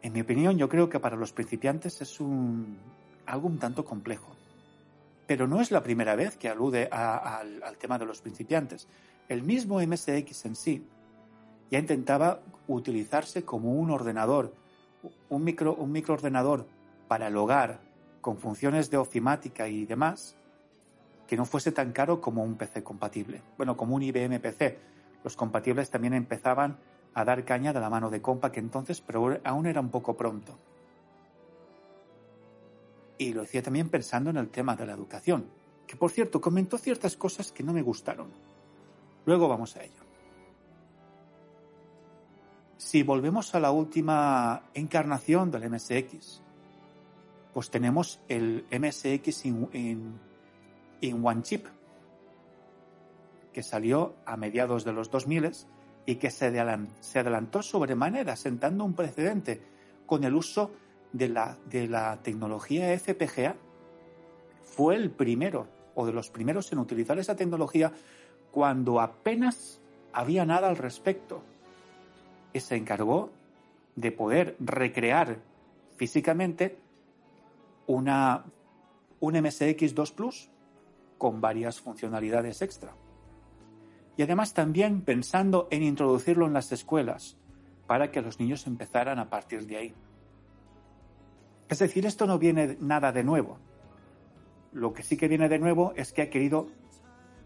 En mi opinión, yo creo que para los principiantes es un, algo un tanto complejo. Pero no es la primera vez que alude al, tema de los principiantes. El mismo MSX en sí ya intentaba utilizarse como un ordenador, un, un microordenador para el hogar con funciones de ofimática y demás, que no fuese tan caro como un PC compatible. Bueno, como un IBM PC. Los compatibles también empezaban a dar caña de la mano de compa que entonces, pero aún era un poco pronto. Y lo decía también pensando en el tema de la educación, que por cierto comentó ciertas cosas que no me gustaron. Luego vamos a ello. Si volvemos a la última encarnación del MSX, pues tenemos el MSX in, in- in One Chip, que salió a mediados de los 2000 y que se adelantó sobremanera, sentando un precedente con el uso de la, de la tecnología FPGA. Fue el primero, o de los primeros en utilizar esa tecnología cuando apenas había nada al respecto. Y se encargó de poder recrear físicamente una, un MSX 2 Plus con varias funcionalidades extra. Y además también pensando en introducirlo en las escuelas para que los niños empezaran a partir de ahí. Es decir, esto no viene nada de nuevo. Lo que sí que viene de nuevo es que ha querido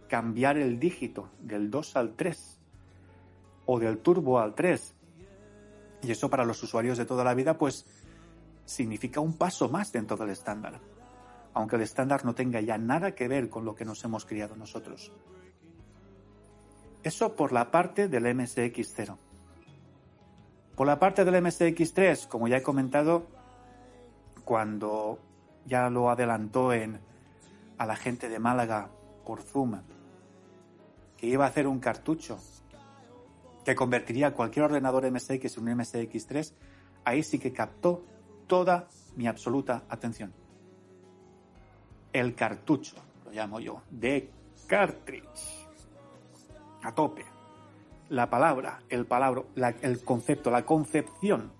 cambiar el dígito del 2 al 3 o del turbo al 3. Y eso para los usuarios de toda la vida pues significa un paso más dentro del estándar. Aunque el estándar no tenga ya nada que ver con lo que nos hemos criado nosotros. Eso por la parte del MSX0. Por la parte del MSX3, como ya he comentado, cuando ya lo adelantó en a la gente de Málaga por Zoom, que iba a hacer un cartucho que convertiría cualquier ordenador MSX en un MSX3, ahí sí que captó toda mi absoluta atención. El cartucho, lo llamo yo, de cartridge. A tope. La palabra, el palabra, la- el concepto, la concepción.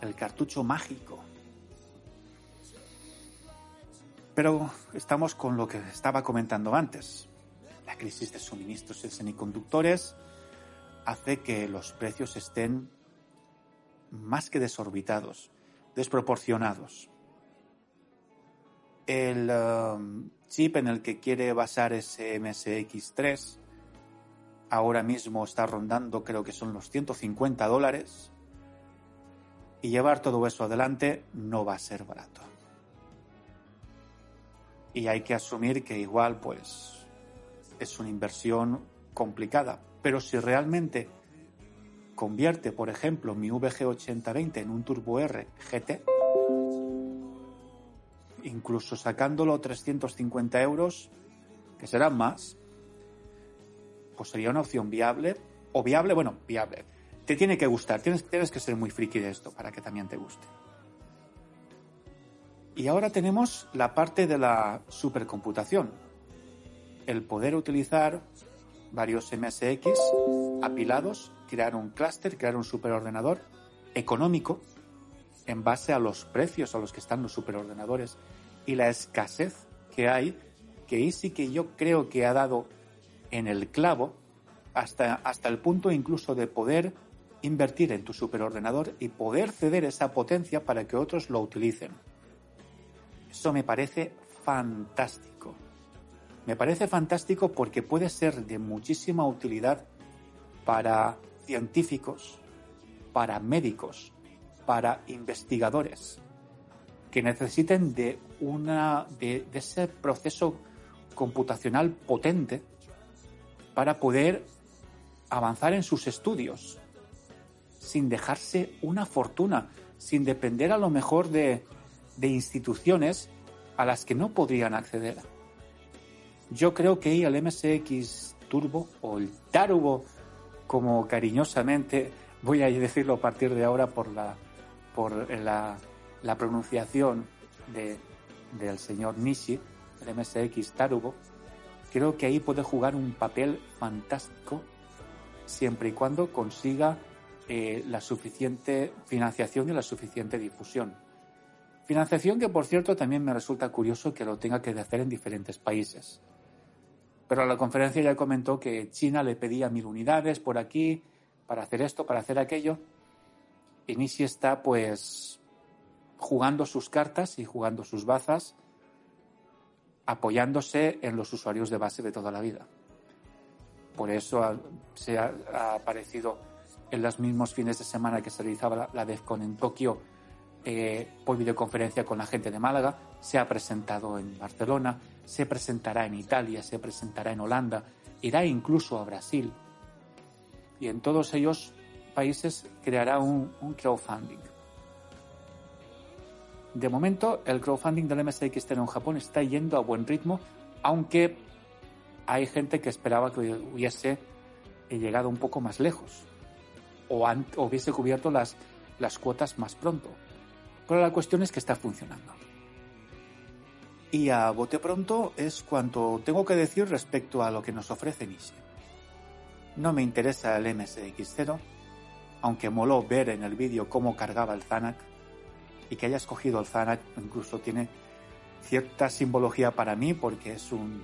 El cartucho mágico. Pero estamos con lo que estaba comentando antes. La crisis de suministros de semiconductores hace que los precios estén más que desorbitados, desproporcionados. El um, chip en el que quiere basar ese MSX3 ahora mismo está rondando, creo que son los 150 dólares. Y llevar todo eso adelante no va a ser barato. Y hay que asumir que igual, pues, es una inversión complicada. Pero si realmente convierte, por ejemplo, mi VG8020 en un Turbo R GT, incluso sacándolo 350 euros, que serán más, pues sería una opción viable. O viable, bueno, viable. Te tiene que gustar, tienes, tienes que ser muy friki de esto para que también te guste. Y ahora tenemos la parte de la supercomputación. El poder utilizar varios MSX apilados, crear un clúster, crear un superordenador económico en base a los precios a los que están los superordenadores y la escasez que hay, que ahí sí que yo creo que ha dado en el clavo hasta, hasta el punto incluso de poder invertir en tu superordenador y poder ceder esa potencia para que otros lo utilicen. Eso me parece fantástico. Me parece fantástico porque puede ser de muchísima utilidad para científicos, para médicos, para investigadores que necesiten de una de, ese proceso computacional potente para poder avanzar en sus estudios sin dejarse una fortuna, sin depender a lo mejor de, de instituciones a las que no podrían acceder. Yo creo que el MSX Turbo o el Tarubo, como cariñosamente voy a decirlo a partir de ahora por la, por la, la pronunciación de, del señor Nishi, el MSX Tarubo, creo que ahí puede jugar un papel fantástico siempre y cuando consiga eh, la suficiente financiación y la suficiente difusión. Financiación que, por cierto, también me resulta curioso que lo tenga que hacer en diferentes países. Pero la conferencia ya comentó que China le pedía mil unidades por aquí para hacer esto, para hacer aquello. Y Nishi está, pues, jugando sus cartas y jugando sus bazas, apoyándose en los usuarios de base de toda la vida. Por eso ha- se ha, aparecido en los mismos fines de semana que se realizaba la, la DEFCON en Tokio eh, por videoconferencia con la gente de Málaga, se ha presentado en Barcelona, se presentará en Italia, se presentará en Holanda, irá incluso a Brasil. Y en todos ellos países creará un, un crowdfunding. De momento, el crowdfunding del MSX en Japón está yendo a buen ritmo, aunque hay gente que esperaba que hubiese llegado un poco más lejos o, o hubiese cubierto las, las cuotas más pronto. Pero la cuestión es que está funcionando. Y a bote pronto es cuanto tengo que decir respecto a lo que nos ofrece Nishi. No me interesa el MSX0, aunque moló ver en el vídeo cómo cargaba el Zanak y que haya escogido el Zanak incluso tiene cierta simbología para mí porque es un,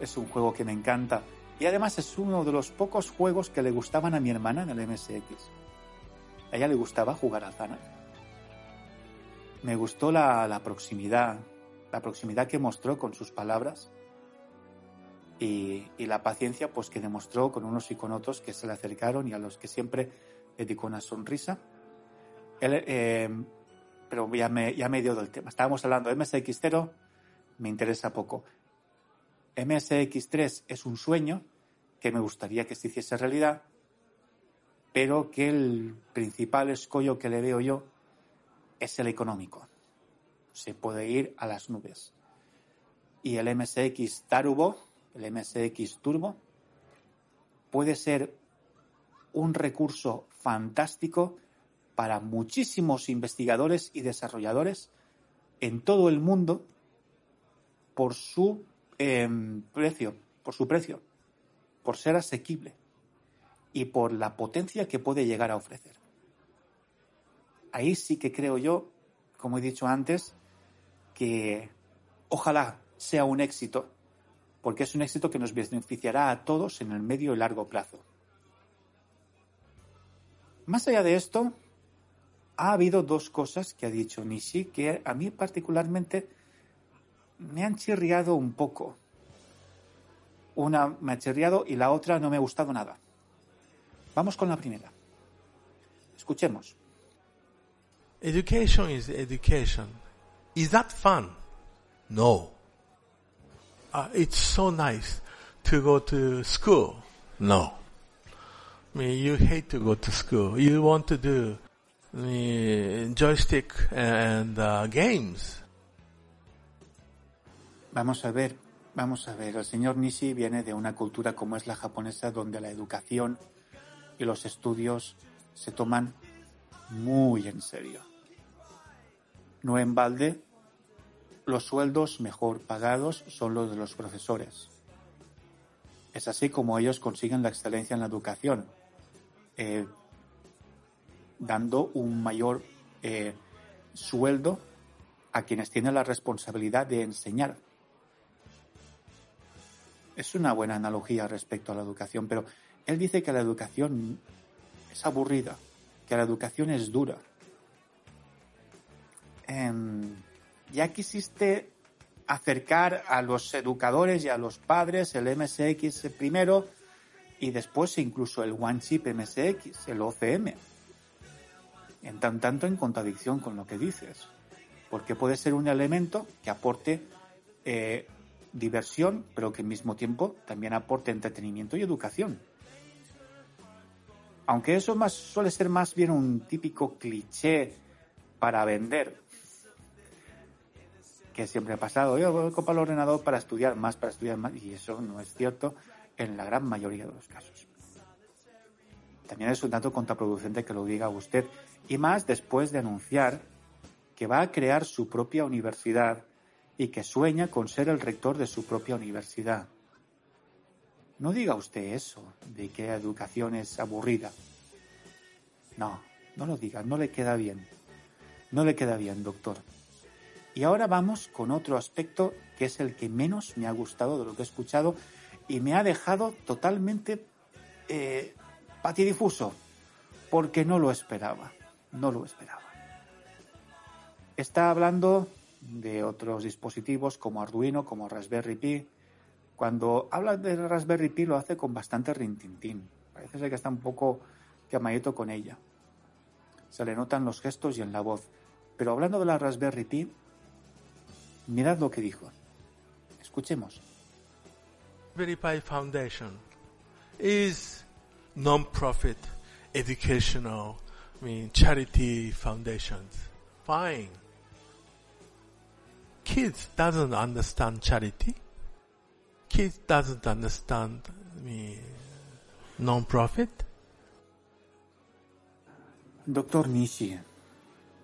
es un juego que me encanta y además es uno de los pocos juegos que le gustaban a mi hermana en el MSX. A ella le gustaba jugar al Zanak. Me gustó la, la proximidad, la proximidad que mostró con sus palabras y, y la paciencia pues que demostró con unos y con otros que se le acercaron y a los que siempre dedicó una sonrisa. Él, eh, pero ya me, ya me ido del tema. Estábamos hablando de MSX0, me interesa poco. MSX3 es un sueño que me gustaría que se hiciese realidad, pero que el principal escollo que le veo yo es el económico. Se puede ir a las nubes. Y el MSX Turbo, el MSX Turbo, puede ser un recurso fantástico para muchísimos investigadores y desarrolladores en todo el mundo por su eh, precio, por su precio, por ser asequible y por la potencia que puede llegar a ofrecer. Ahí sí que creo yo, como he dicho antes, que ojalá sea un éxito, porque es un éxito que nos beneficiará a todos en el medio y largo plazo. Más allá de esto, ha habido dos cosas que ha dicho Nishi que a mí particularmente me han chirriado un poco. Una me ha chirriado y la otra no me ha gustado nada. Vamos con la primera. Escuchemos. Education is education. Is that fun? No. Uh, it's so nice to go to school. No. I mean, you hate to go to school. You want to do joystick and uh, games. Vamos a ver, vamos a ver. El señor Nishi viene de una cultura como es la japonesa, donde la educación y los estudios se toman muy en serio. No en balde, los sueldos mejor pagados son los de los profesores. Es así como ellos consiguen la excelencia en la educación, eh, dando un mayor eh, sueldo a quienes tienen la responsabilidad de enseñar. Es una buena analogía respecto a la educación, pero él dice que la educación es aburrida, que la educación es dura. Em, ya quisiste acercar a los educadores y a los padres el MSX primero y después incluso el One Chip MSX, el OCM. En tan tanto en contradicción con lo que dices, porque puede ser un elemento que aporte eh, diversión, pero que al mismo tiempo también aporte entretenimiento y educación. Aunque eso suele ser más bien un típico cliché para vender, que siempre ha pasado, yo voy a comprar el ordenador para estudiar más, para estudiar más, y eso no es cierto en la gran mayoría de los casos. También es un dato contraproducente que lo diga usted, y más después de anunciar que va a crear su propia universidad y que sueña con ser el rector de su propia universidad. No diga usted eso, de que la educación es aburrida. No, no lo diga, no le queda bien. No le queda bien, doctor. Y ahora vamos con otro aspecto que es el que menos me ha gustado de lo que he escuchado y me ha dejado totalmente eh, patidifuso, porque no lo esperaba, no lo esperaba. Está hablando de otros dispositivos como Arduino, como Raspberry Pi. Cuando habla de Raspberry Pi lo hace con bastante rintintín. Parece ser que está un poco camalleto con ella. Se le notan los gestos y en la voz. Pero hablando de la Raspberry Pi, mirad lo que dijo. Escuchemos. Pi Foundation is non-profit educational, I mean charity foundations. Fine. Kids doesn't understand charity. Kids doesn't understand I mean, non-profit. Doctor Nishi,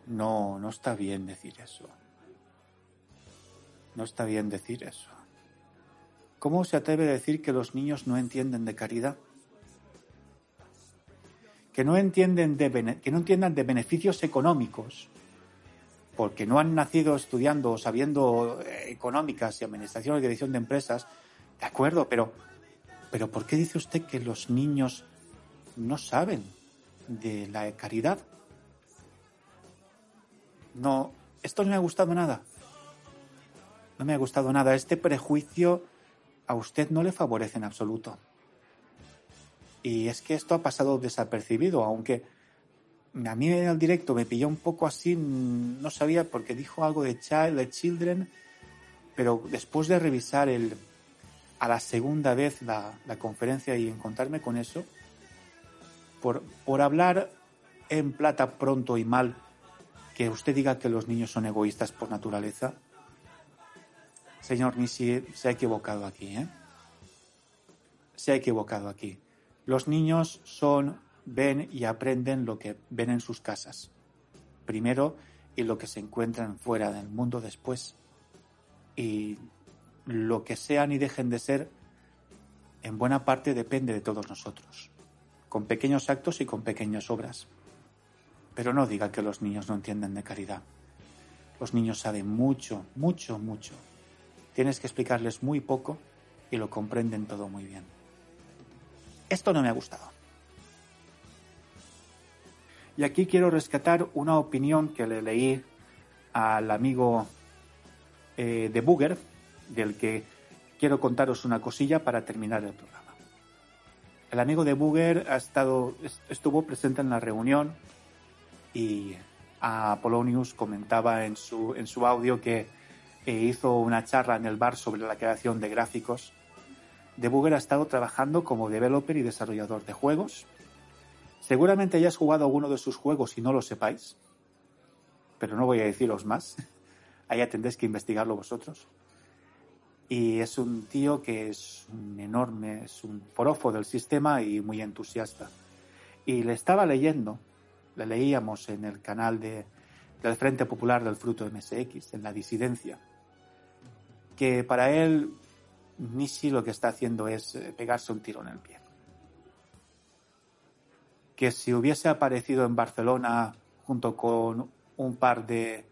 no, no está bien decir eso. No está bien decir eso. ¿Cómo se atreve a decir que los niños no entienden de caridad? Que no entienden de, que no entiendan de beneficios económicos, porque no han nacido estudiando o sabiendo eh, económicas y administración y dirección de empresas. De acuerdo, pero, pero ¿por qué dice usted que los niños no saben de la caridad? No, esto no me ha gustado nada. No me ha gustado nada. Este prejuicio a usted no le favorece en absoluto. Y es que esto ha pasado desapercibido, aunque a mí en el directo me pilló un poco así, no sabía porque dijo algo de child, children, pero después de revisar el, a la segunda vez la, la conferencia y encontrarme con eso, por, por hablar en plata pronto y mal, que usted diga que los niños son egoístas por naturaleza, Señor Nisi se ha equivocado aquí, ¿eh? Se ha equivocado aquí. Los niños son, ven y aprenden lo que ven en sus casas. Primero y lo que se encuentran fuera del mundo después. Y lo que sean y dejen de ser, en buena parte depende de todos nosotros, con pequeños actos y con pequeñas obras. Pero no diga que los niños no entienden de caridad. Los niños saben mucho, mucho, mucho Tienes que explicarles muy poco y lo comprenden todo muy bien. Esto no me ha gustado. Y aquí quiero rescatar una opinión que le leí al amigo eh, de Booger, del que quiero contaros una cosilla para terminar el programa. El amigo de Booger ha estado, estuvo presente en la reunión y a Polonius comentaba en su, en su audio que hizo una charla en el bar sobre la creación de gráficos. Debugger ha estado trabajando como developer y desarrollador de juegos. Seguramente hayas jugado alguno de sus juegos y no lo sepáis, pero no voy a deciros más. Allá tendréis que investigarlo vosotros. Y es un tío que es un enorme, es un forofo del sistema y muy entusiasta. Y le estaba leyendo, le leíamos en el canal de, del Frente Popular del Fruto MSX, en la disidencia que para él Nishi lo que está haciendo es eh, pegarse un tiro en el pie. Que si hubiese aparecido en Barcelona junto con un par de,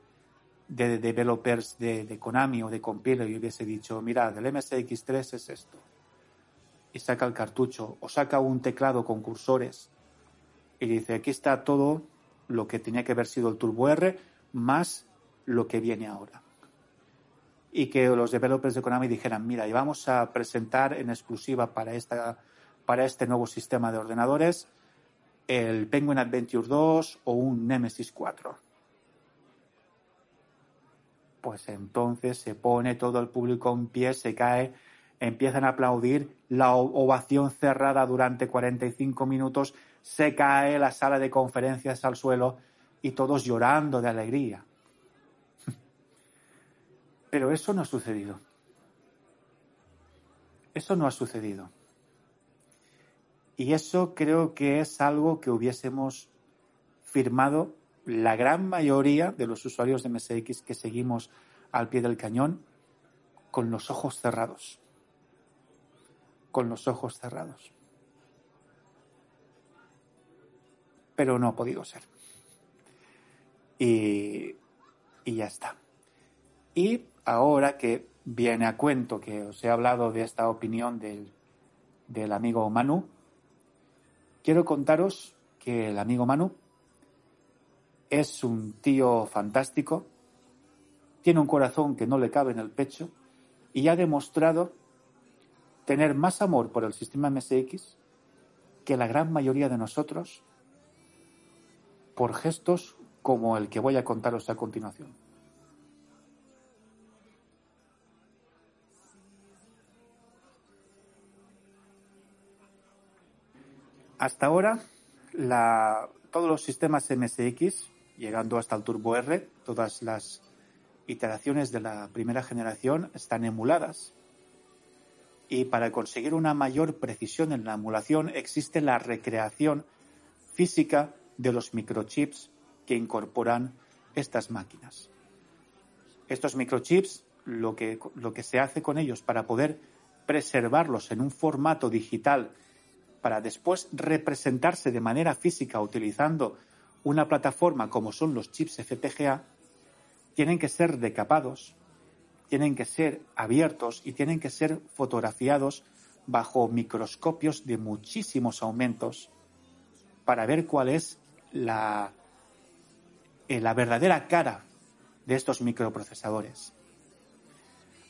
de developers de, Konami o de Compiler y hubiese dicho, mirad, el MSX3 es esto, y saca el cartucho o saca un teclado con cursores y dice, aquí está todo lo que tenía que haber sido el Turbo R más lo que viene ahora y que los developers de Konami dijeran, mira, y vamos a presentar en exclusiva para, esta, para este nuevo sistema de ordenadores el Penguin Adventure 2 o un Nemesis 4. Pues entonces se pone todo el público en pie, se cae, empiezan a aplaudir, la ovación cerrada durante 45 minutos, se cae la sala de conferencias al suelo y todos llorando de alegría. Pero eso no ha sucedido. Eso no ha sucedido. Y eso creo que es algo que hubiésemos firmado la gran mayoría de los usuarios de MSX que seguimos al pie del cañón con los ojos cerrados. Con los ojos cerrados. Pero no ha podido ser. Y, y ya está. Y ahora que viene a cuento que os he hablado de esta opinión del, amigo Manu, quiero contaros que el amigo Manu es un tío fantástico, tiene un corazón que no le cabe en el pecho y ha demostrado tener más amor por el sistema MSX que la gran mayoría de nosotros por gestos como el que voy a contaros a continuación. Hasta ahora, todos los sistemas MSX, llegando hasta el Turbo R, todas las iteraciones de la primera generación están emuladas. Y para conseguir una mayor precisión en la emulación existe la recreación física de los microchips que incorporan estas máquinas. Estos microchips, lo que, lo que se hace con ellos para poder preservarlos en un formato digital para después representarse de manera física utilizando una plataforma como son los chips FPGA, tienen que ser decapados, tienen que ser abiertos y tienen que ser fotografiados bajo microscopios de muchísimos aumentos para ver cuál es la, eh, la verdadera cara de estos microprocesadores.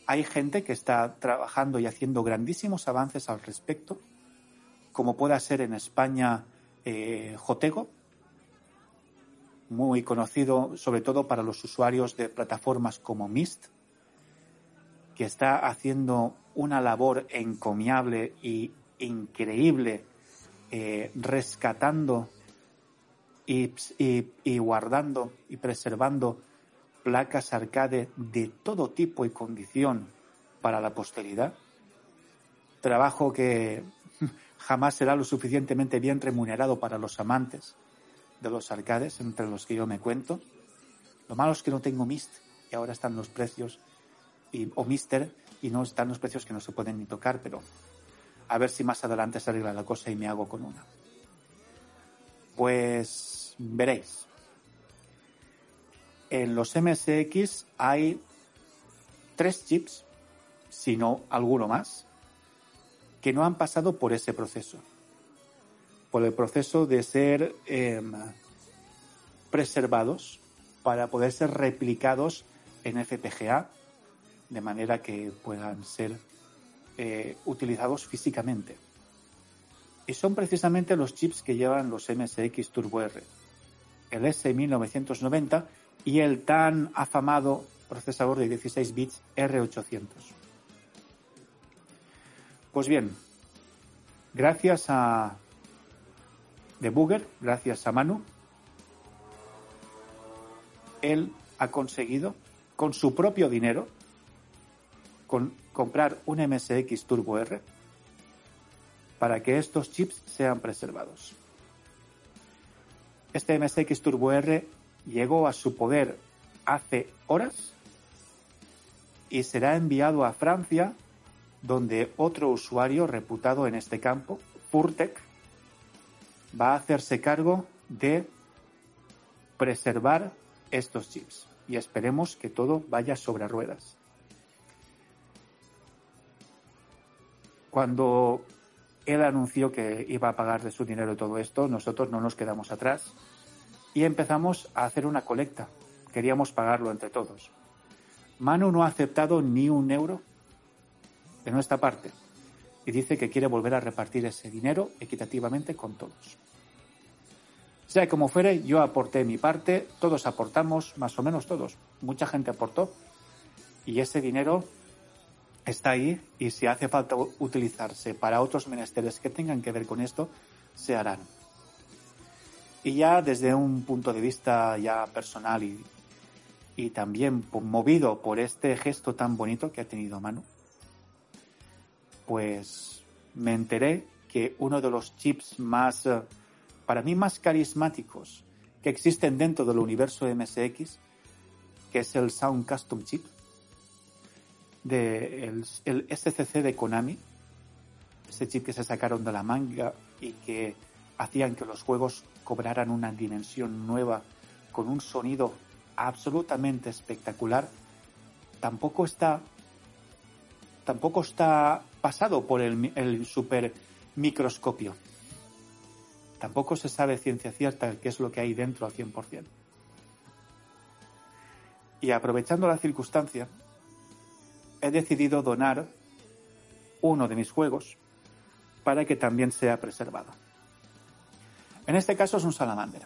Hay gente que está trabajando y haciendo grandísimos avances al respecto, como pueda ser en España eh, Jotego, muy conocido sobre todo para los usuarios de plataformas como Mist, que está haciendo una labor encomiable y increíble eh, rescatando y, guardando y preservando placas arcade de todo tipo y condición para la posteridad. Trabajo que jamás será lo suficientemente bien remunerado para los amantes de los arcades, entre los que yo me cuento. Lo malo es que no tengo Mist y ahora están los precios o Mister y no están los precios que no se pueden ni tocar, pero a ver si más adelante se arregla la cosa y me hago con una. Pues veréis. En los MSX hay tres chips, si no alguno más, que no han pasado por ese proceso. Por el proceso de ser em, preservados para poder ser replicados en FPGA de manera que puedan ser eh, utilizados físicamente. Y son precisamente los chips que llevan los MSX Turbo R, el S1990 y el tan afamado procesador de 16 bits R800. Pues bien, gracias a Debugger, gracias a Manu, él ha conseguido con su propio dinero comprar un MSX Turbo R para que estos chips sean preservados. Este MSX Turbo R llegó a su poder hace horas y será enviado a Francia, donde otro usuario reputado en este campo, Furtec, va a hacerse cargo de preservar estos chips. Y esperemos que todo vaya sobre ruedas. Cuando él anunció que iba a pagar de su dinero todo esto, nosotros no nos quedamos atrás y empezamos a hacer una colecta. Queríamos pagarlo entre todos. Manu no ha aceptado ni un euro de nuestra parte y dice que quiere volver a repartir ese dinero equitativamente con todos. Sea como fuere, yo aporté mi parte, todos aportamos, más o menos todos. Mucha gente aportó y ese dinero está ahí y si hace falta utilizarse para otros menesteres que tengan que ver con esto, se harán. Y ya desde un punto de vista ya personal y, y también movido por este gesto tan bonito que ha tenido Manu, pues me enteré que uno de los chips más, eh, para mí más carismáticos que existen dentro del universo MSX, que es el Sound Custom Chip, de el, el SCC de Konami, ese chip que se sacaron de la manga y que hacían que los juegos cobraran una dimensión nueva con un sonido absolutamente espectacular, tampoco está tampoco está pasado por el, el super microscopio. Tampoco se sabe ciencia cierta qué es lo que hay dentro al 100%. Y aprovechando la circunstancia, he decidido donar uno de mis juegos para que también sea preservado. En este caso es un salamander.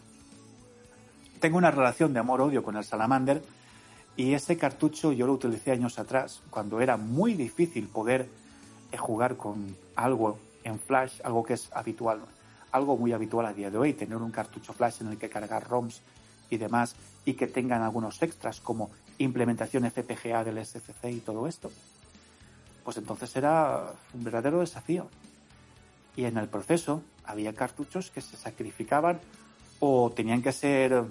Tengo una relación de amor-odio con el salamander y ese cartucho yo lo utilicé años atrás, cuando era muy difícil poder eh, jugar con algo en flash, algo que es habitual, algo muy habitual a día de hoy, tener un cartucho flash en el que cargar ROMs y demás y que tengan algunos extras como implementación FPGA del SCC y todo esto. Pues entonces era un verdadero desafío. Y en el proceso había cartuchos que se sacrificaban o tenían que ser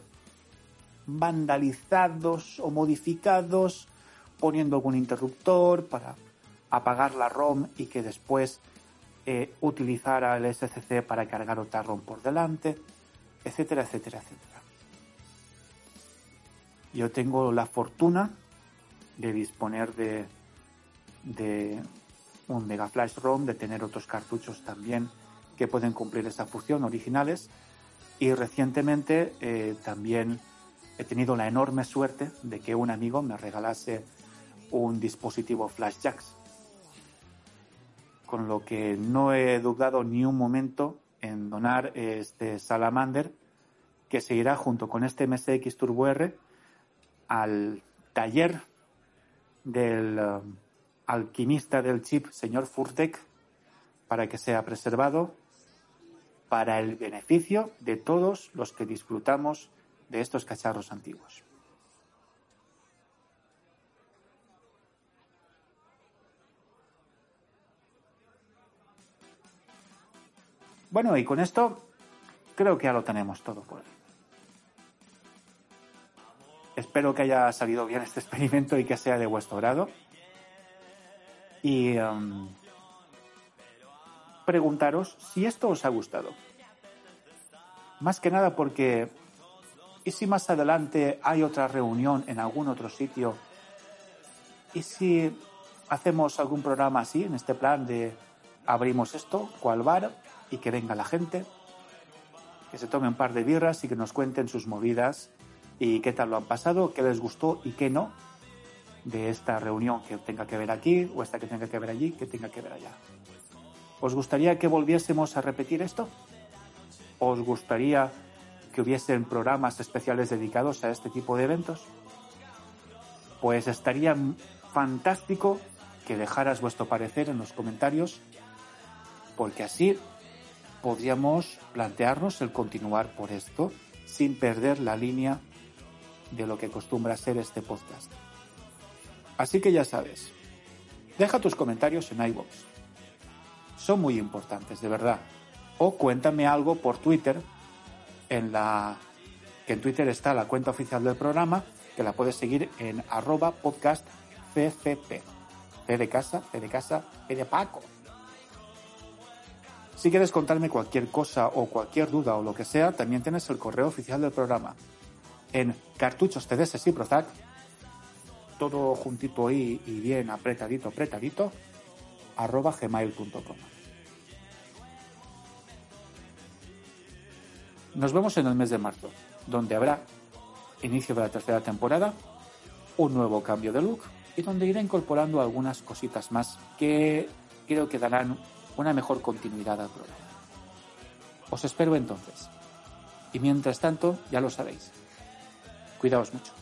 vandalizados o modificados poniendo algún interruptor para apagar la ROM y que después eh, utilizara el SCC para cargar otra ROM por delante, etcétera, etcétera, etcétera. Yo tengo la fortuna de disponer de, de un Mega Flash ROM, de tener otros cartuchos también que pueden cumplir esa función originales y recientemente eh, también he tenido la enorme suerte de que un amigo me regalase un dispositivo Flash Jacks. Con lo que no he dudado ni un momento en donar este Salamander que se irá junto con este MSX Turbo R al taller del um, alquimista del chip, señor Furtek, para que sea preservado para el beneficio de todos los que disfrutamos de estos cacharros antiguos. Bueno, y con esto creo que ya lo tenemos todo por hoy. Espero que haya salido bien este experimento y que sea de vuestro grado. Y um, preguntaros si esto os ha gustado. Más que nada porque ¿Y si más adelante hay otra reunión en algún otro sitio? ¿Y si hacemos algún programa así, en este plan de abrimos esto, cual bar, y que venga la gente, que se tome un par de birras y que nos cuenten sus movidas y qué tal lo han pasado, qué les gustó y qué no de esta reunión que tenga que ver aquí o esta que tenga que ver allí, que tenga que ver allá. ¿Os gustaría que volviésemos a repetir esto? ¿Os gustaría que hubiesen programas especiales dedicados a este tipo de eventos? Pues estaría fantástico que dejaras vuestro parecer en los comentarios, porque así podríamos plantearnos el continuar por esto sin perder la línea de lo que acostumbra ser este podcast. Así que ya sabes, deja tus comentarios en iVoox. Son muy importantes, de verdad. O cuéntame algo por Twitter en la que en Twitter está la cuenta oficial del programa, que la puedes seguir en arroba podcast de casa, C de casa, C de Paco. Si quieres contarme cualquier cosa o cualquier duda o lo que sea, también tienes el correo oficial del programa en cartuchos TDS y Prozac, todo juntito ahí y bien apretadito, apretadito, arroba gmail.com. Nos vemos en el mes de marzo, donde habrá inicio de la tercera temporada, un nuevo cambio de look y donde iré incorporando algunas cositas más que creo que darán una mejor continuidad al programa. Os espero entonces. Y mientras tanto, ya lo sabéis. Cuidaos mucho.